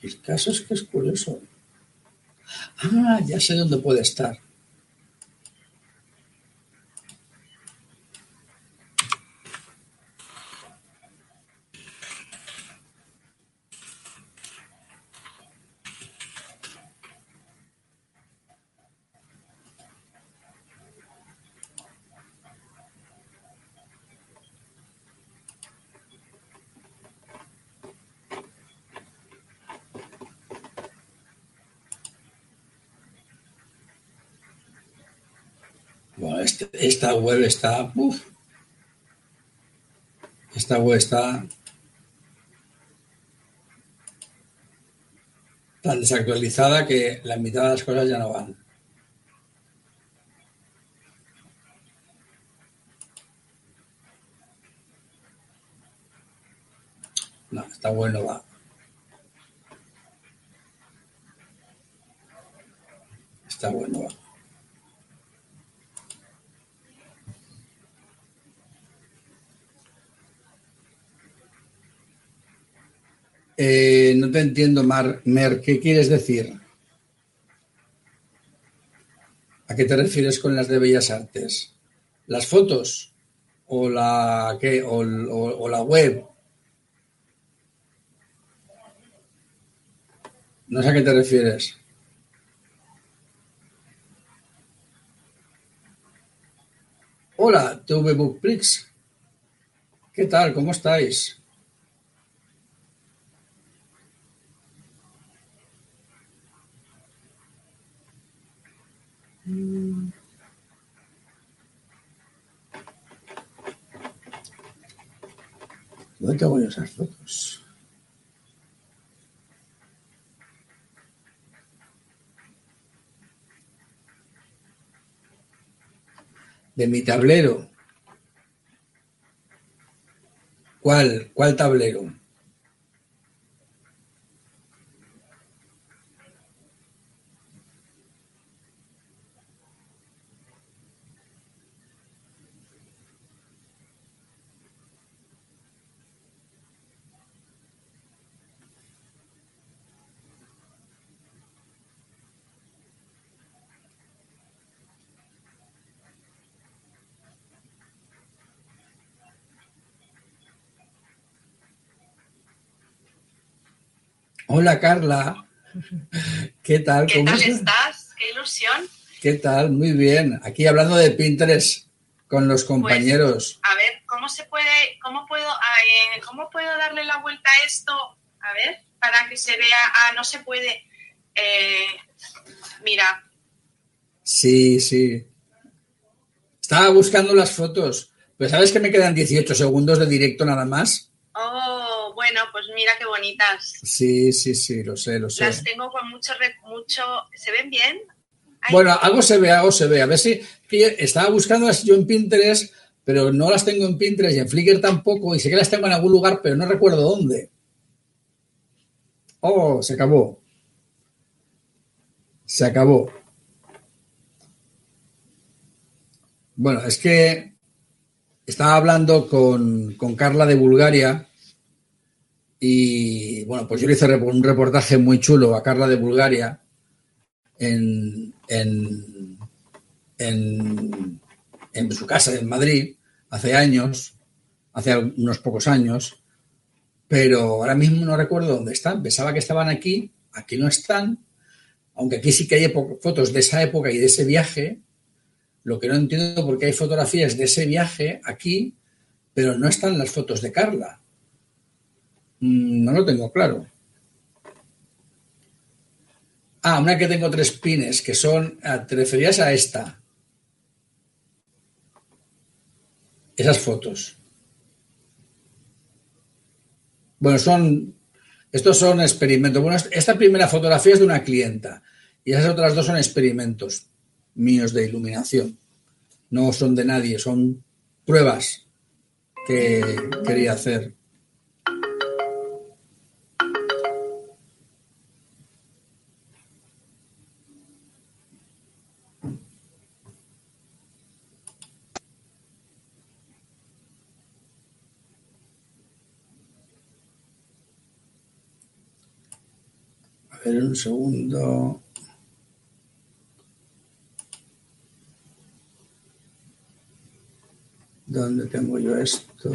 El caso es que es curioso. Ah, ya sé dónde puede estar. Esta web está. esta web está tan desactualizada que la mitad de las cosas ya no van. No, está bueno va. Está bueno va. Eh, no te entiendo, Mar, Mer, ¿qué quieres decir? ¿A qué te refieres con las de Bellas Artes? ¿Las fotos? ¿O la, qué? ¿O, la web? No sé a qué te refieres. Hola, TV Bookprix. ¿Qué tal? ¿Cómo estáis? ¿Dónde tengo yo esas fotos? De mi tablero. ¿Cuál? ¿Cuál tablero? Hola Carla, ¿qué tal? ¿Qué tal estás? Qué ilusión. ¿Qué tal? Muy bien. Aquí hablando de Pinterest con los pues, compañeros. a ver, ¿cómo se puede, cómo puedo, eh, cómo puedo darle la vuelta a esto? A ver, para que se vea. Ah, no se puede. Eh, mira. Sí, sí. Estaba buscando las fotos. Pero ¿sabes que me quedan 18 segundos de directo nada más? Oh, bueno, pues mira qué bonitas. Sí, sí, sí, lo sé, lo sé. Las tengo con mucho, mucho, ¿se ven bien? Bueno, algo se ve, algo se ve. A ver si estaba buscándolas yo en Pinterest, pero no las tengo en Pinterest y en Flickr tampoco, y sé que las tengo en algún lugar, pero no recuerdo dónde. Oh, se acabó. Se acabó. Bueno, es que estaba hablando con, con Carla de Bulgaria y bueno, pues yo le hice un reportaje muy chulo a Carla de Bulgaria en, en, en, su casa en Madrid hace años, hace unos pocos años, pero ahora mismo no recuerdo dónde están. Pensaba que estaban aquí, aquí no están, aunque aquí sí que hay fotos de esa época y de ese viaje. Lo que no entiendo por qué hay fotografías de ese viaje aquí, pero no están las fotos de Carla. Mm, no lo tengo claro. Ah, una que tengo tres pines, que son, ah, te referías a esta. Esas fotos. Bueno, son, estos son experimentos. Bueno, esta primera fotografía es de una clienta y esas otras dos son experimentos míos de iluminación. No son de nadie, son pruebas que quería hacer. Un segundo. ¿Dónde tengo yo esto?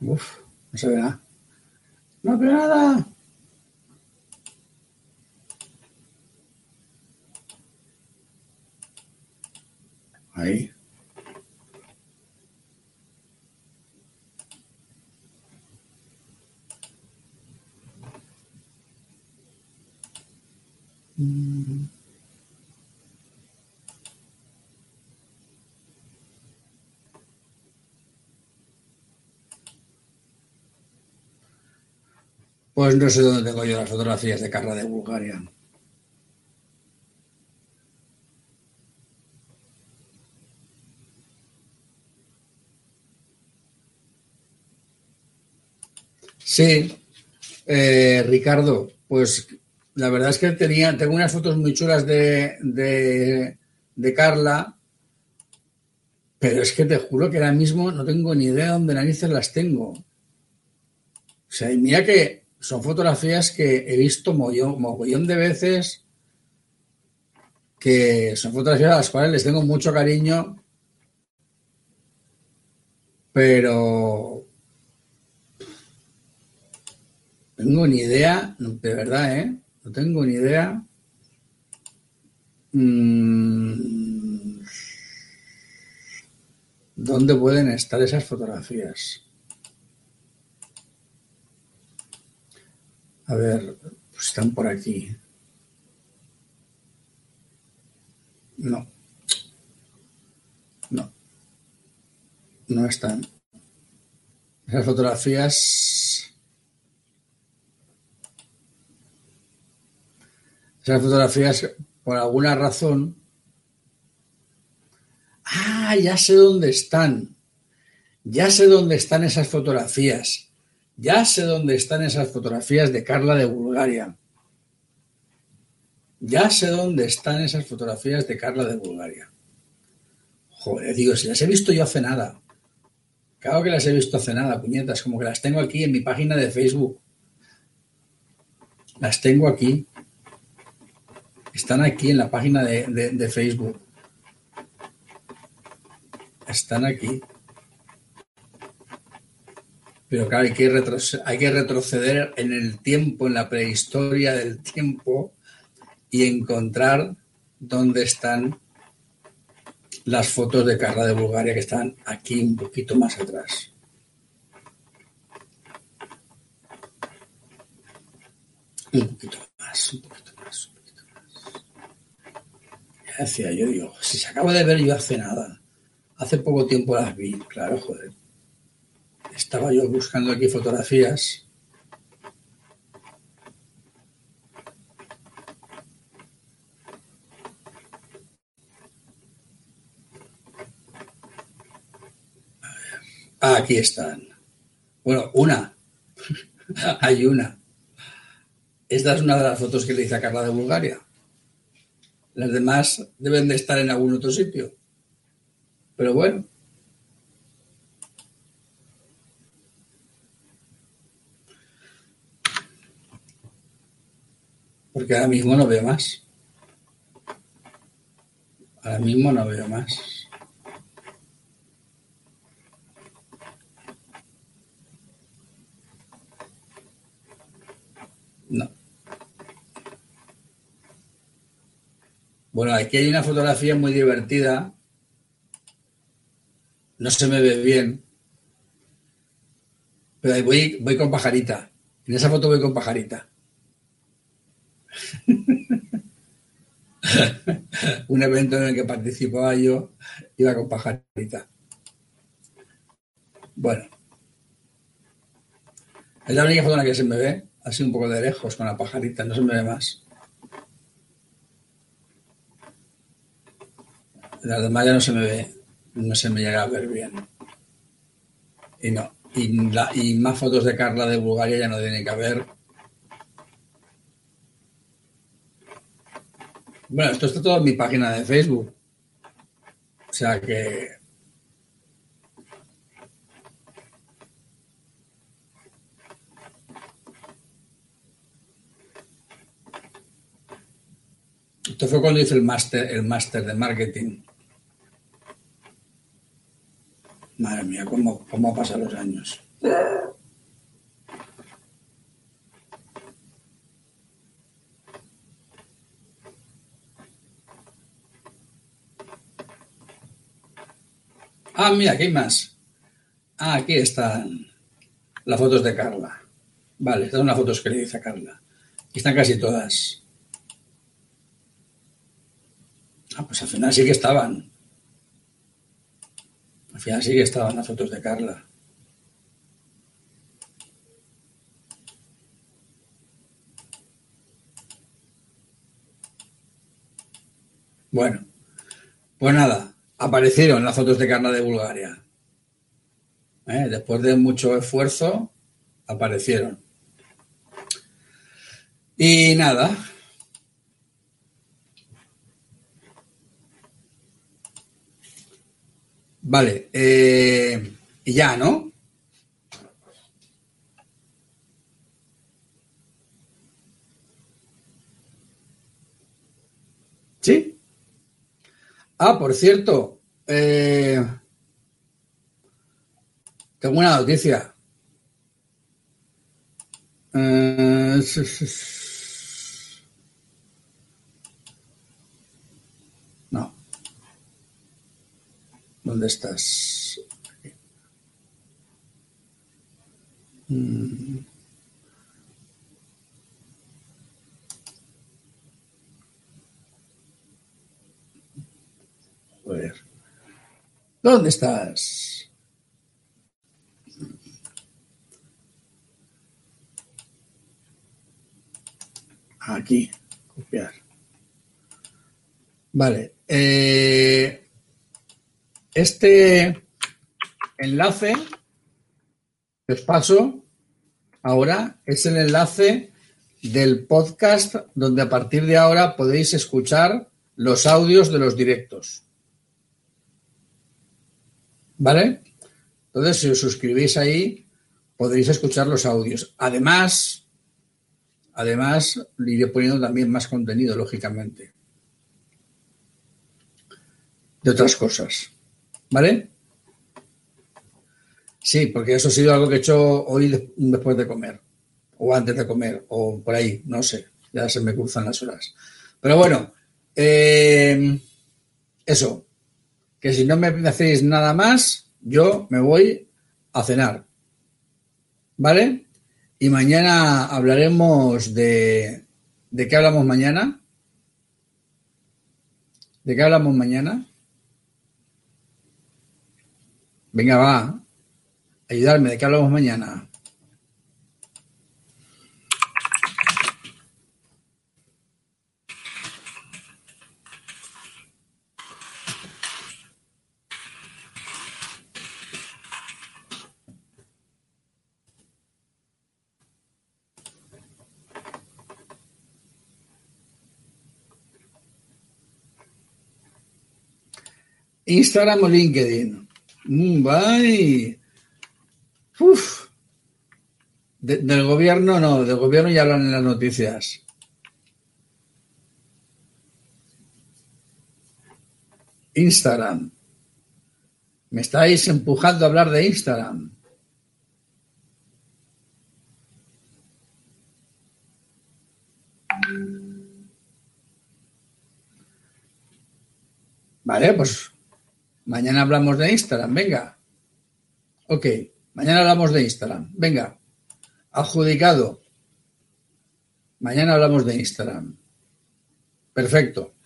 Uf, no se ve nada. No veo nada. Ahí. Pues no sé dónde tengo yo las fotografías de Carla de Bulgaria. Sí, eh, Ricardo, pues la verdad es que tenía, tengo unas fotos muy chulas de, de, Carla, pero es que te juro que ahora mismo no tengo ni idea de dónde narices las tengo. O sea, mira que son fotografías que he visto mogollón, mogollón de veces, que son fotografías a las cuales les tengo mucho cariño, pero tengo ni idea, de verdad, ¿eh? No tengo ni idea. Mm, ¿Dónde pueden estar esas fotografías? A ver, pues están por aquí. No. No. No están. Esas fotografías Esas fotografías, por alguna razón. Ah, ya sé dónde están. Ya sé dónde están esas fotografías. Ya sé dónde están esas fotografías de Carla de Bulgaria. Ya sé dónde están esas fotografías de Carla de Bulgaria. Joder, digo, si las he visto yo hace nada. Claro que las he visto hace nada, puñetas, como que las tengo aquí en mi página de Facebook. Las tengo aquí. Están aquí en la página de, Facebook. Están aquí. Pero claro, hay que, hay que retroceder en el tiempo, en la prehistoria del tiempo y encontrar dónde están las fotos de Carla de Bulgaria que están aquí un poquito más atrás. Un poquito más, un poquito Decía yo, digo, si se acabo de ver yo hace nada. Hace poco tiempo las vi, claro, joder. Estaba yo buscando aquí fotografías. Aquí están. Bueno, una. (laughs) Hay una. Esta es una de las fotos que le hice a Carla de Bulgaria. Las demás deben de estar en algún otro sitio. Pero bueno. Porque ahora mismo no veo más. Ahora mismo no veo más. No. Bueno, aquí hay una fotografía muy divertida. No se me ve bien. Pero ahí voy, voy con pajarita. En esa foto voy con pajarita. (laughs) Un evento en el que participaba yo iba con pajarita. Bueno. Es la única foto en la que se me ve así un poco de lejos con la pajarita, no se me ve más. La demás ya no se me ve, no se me llega a ver bien. Y no, y, más fotos de Carla de Bulgaria ya no tiene que haber. Bueno, esto está todo en mi página de Facebook. O sea que Esto fue cuando hice el máster, el máster de marketing. Madre mía, cómo, cómo pasan los años. Ah, mira, aquí hay más. Ah, aquí están las fotos de Carla. Vale, estas son las fotos que le dice a Carla. Aquí están casi todas. Ah, pues al final sí que estaban. Al final sí que estaban las fotos de Carla. Bueno, pues nada, aparecieron las fotos de Carla de Bulgaria. ¿Eh? Después de mucho esfuerzo, aparecieron. Y nada, Vale, eh, ya, ¿no? ¿Sí? Ah, por cierto, eh, tengo una noticia. Eh, ¿Dónde estás? Mm. ¿Dónde estás? Aquí, copiar. Vale. Eh, este enlace que os paso ahora es el enlace del podcast donde a partir de ahora podéis escuchar los audios de los directos. ¿Vale? Entonces, si os suscribís ahí, podréis escuchar los audios. Además, además, iré poniendo también más contenido, lógicamente. De otras cosas. ¿Vale? Sí, porque eso ha sido algo que he hecho hoy después de comer, o antes de comer, o por ahí, no sé, ya se me cruzan las horas. Pero bueno, eh, eso, que si no me hacéis nada más, yo me voy a cenar. ¿Vale? Y mañana hablaremos de... ¿De qué hablamos mañana? ¿De qué hablamos mañana? Venga, va. Ayudarme, ¿de qué hablamos mañana? Instagram o LinkedIn. Mm, Uf. del gobierno no, del gobierno ya hablan en las noticias. Instagram. Me estáis empujando a hablar de Instagram. Vale, pues Mañana hablamos de Instagram, venga. Ok, mañana hablamos de Instagram, venga. Adjudicado. Mañana hablamos de Instagram. Perfecto.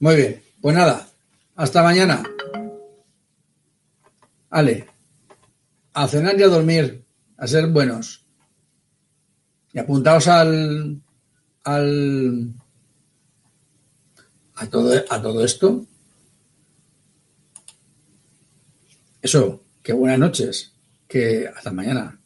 Muy bien, pues nada, hasta mañana. Ale, a cenar y a dormir, a ser buenos. Y apuntaos al, al, a todo, a todo esto Eso, que buenas noches, que hasta mañana.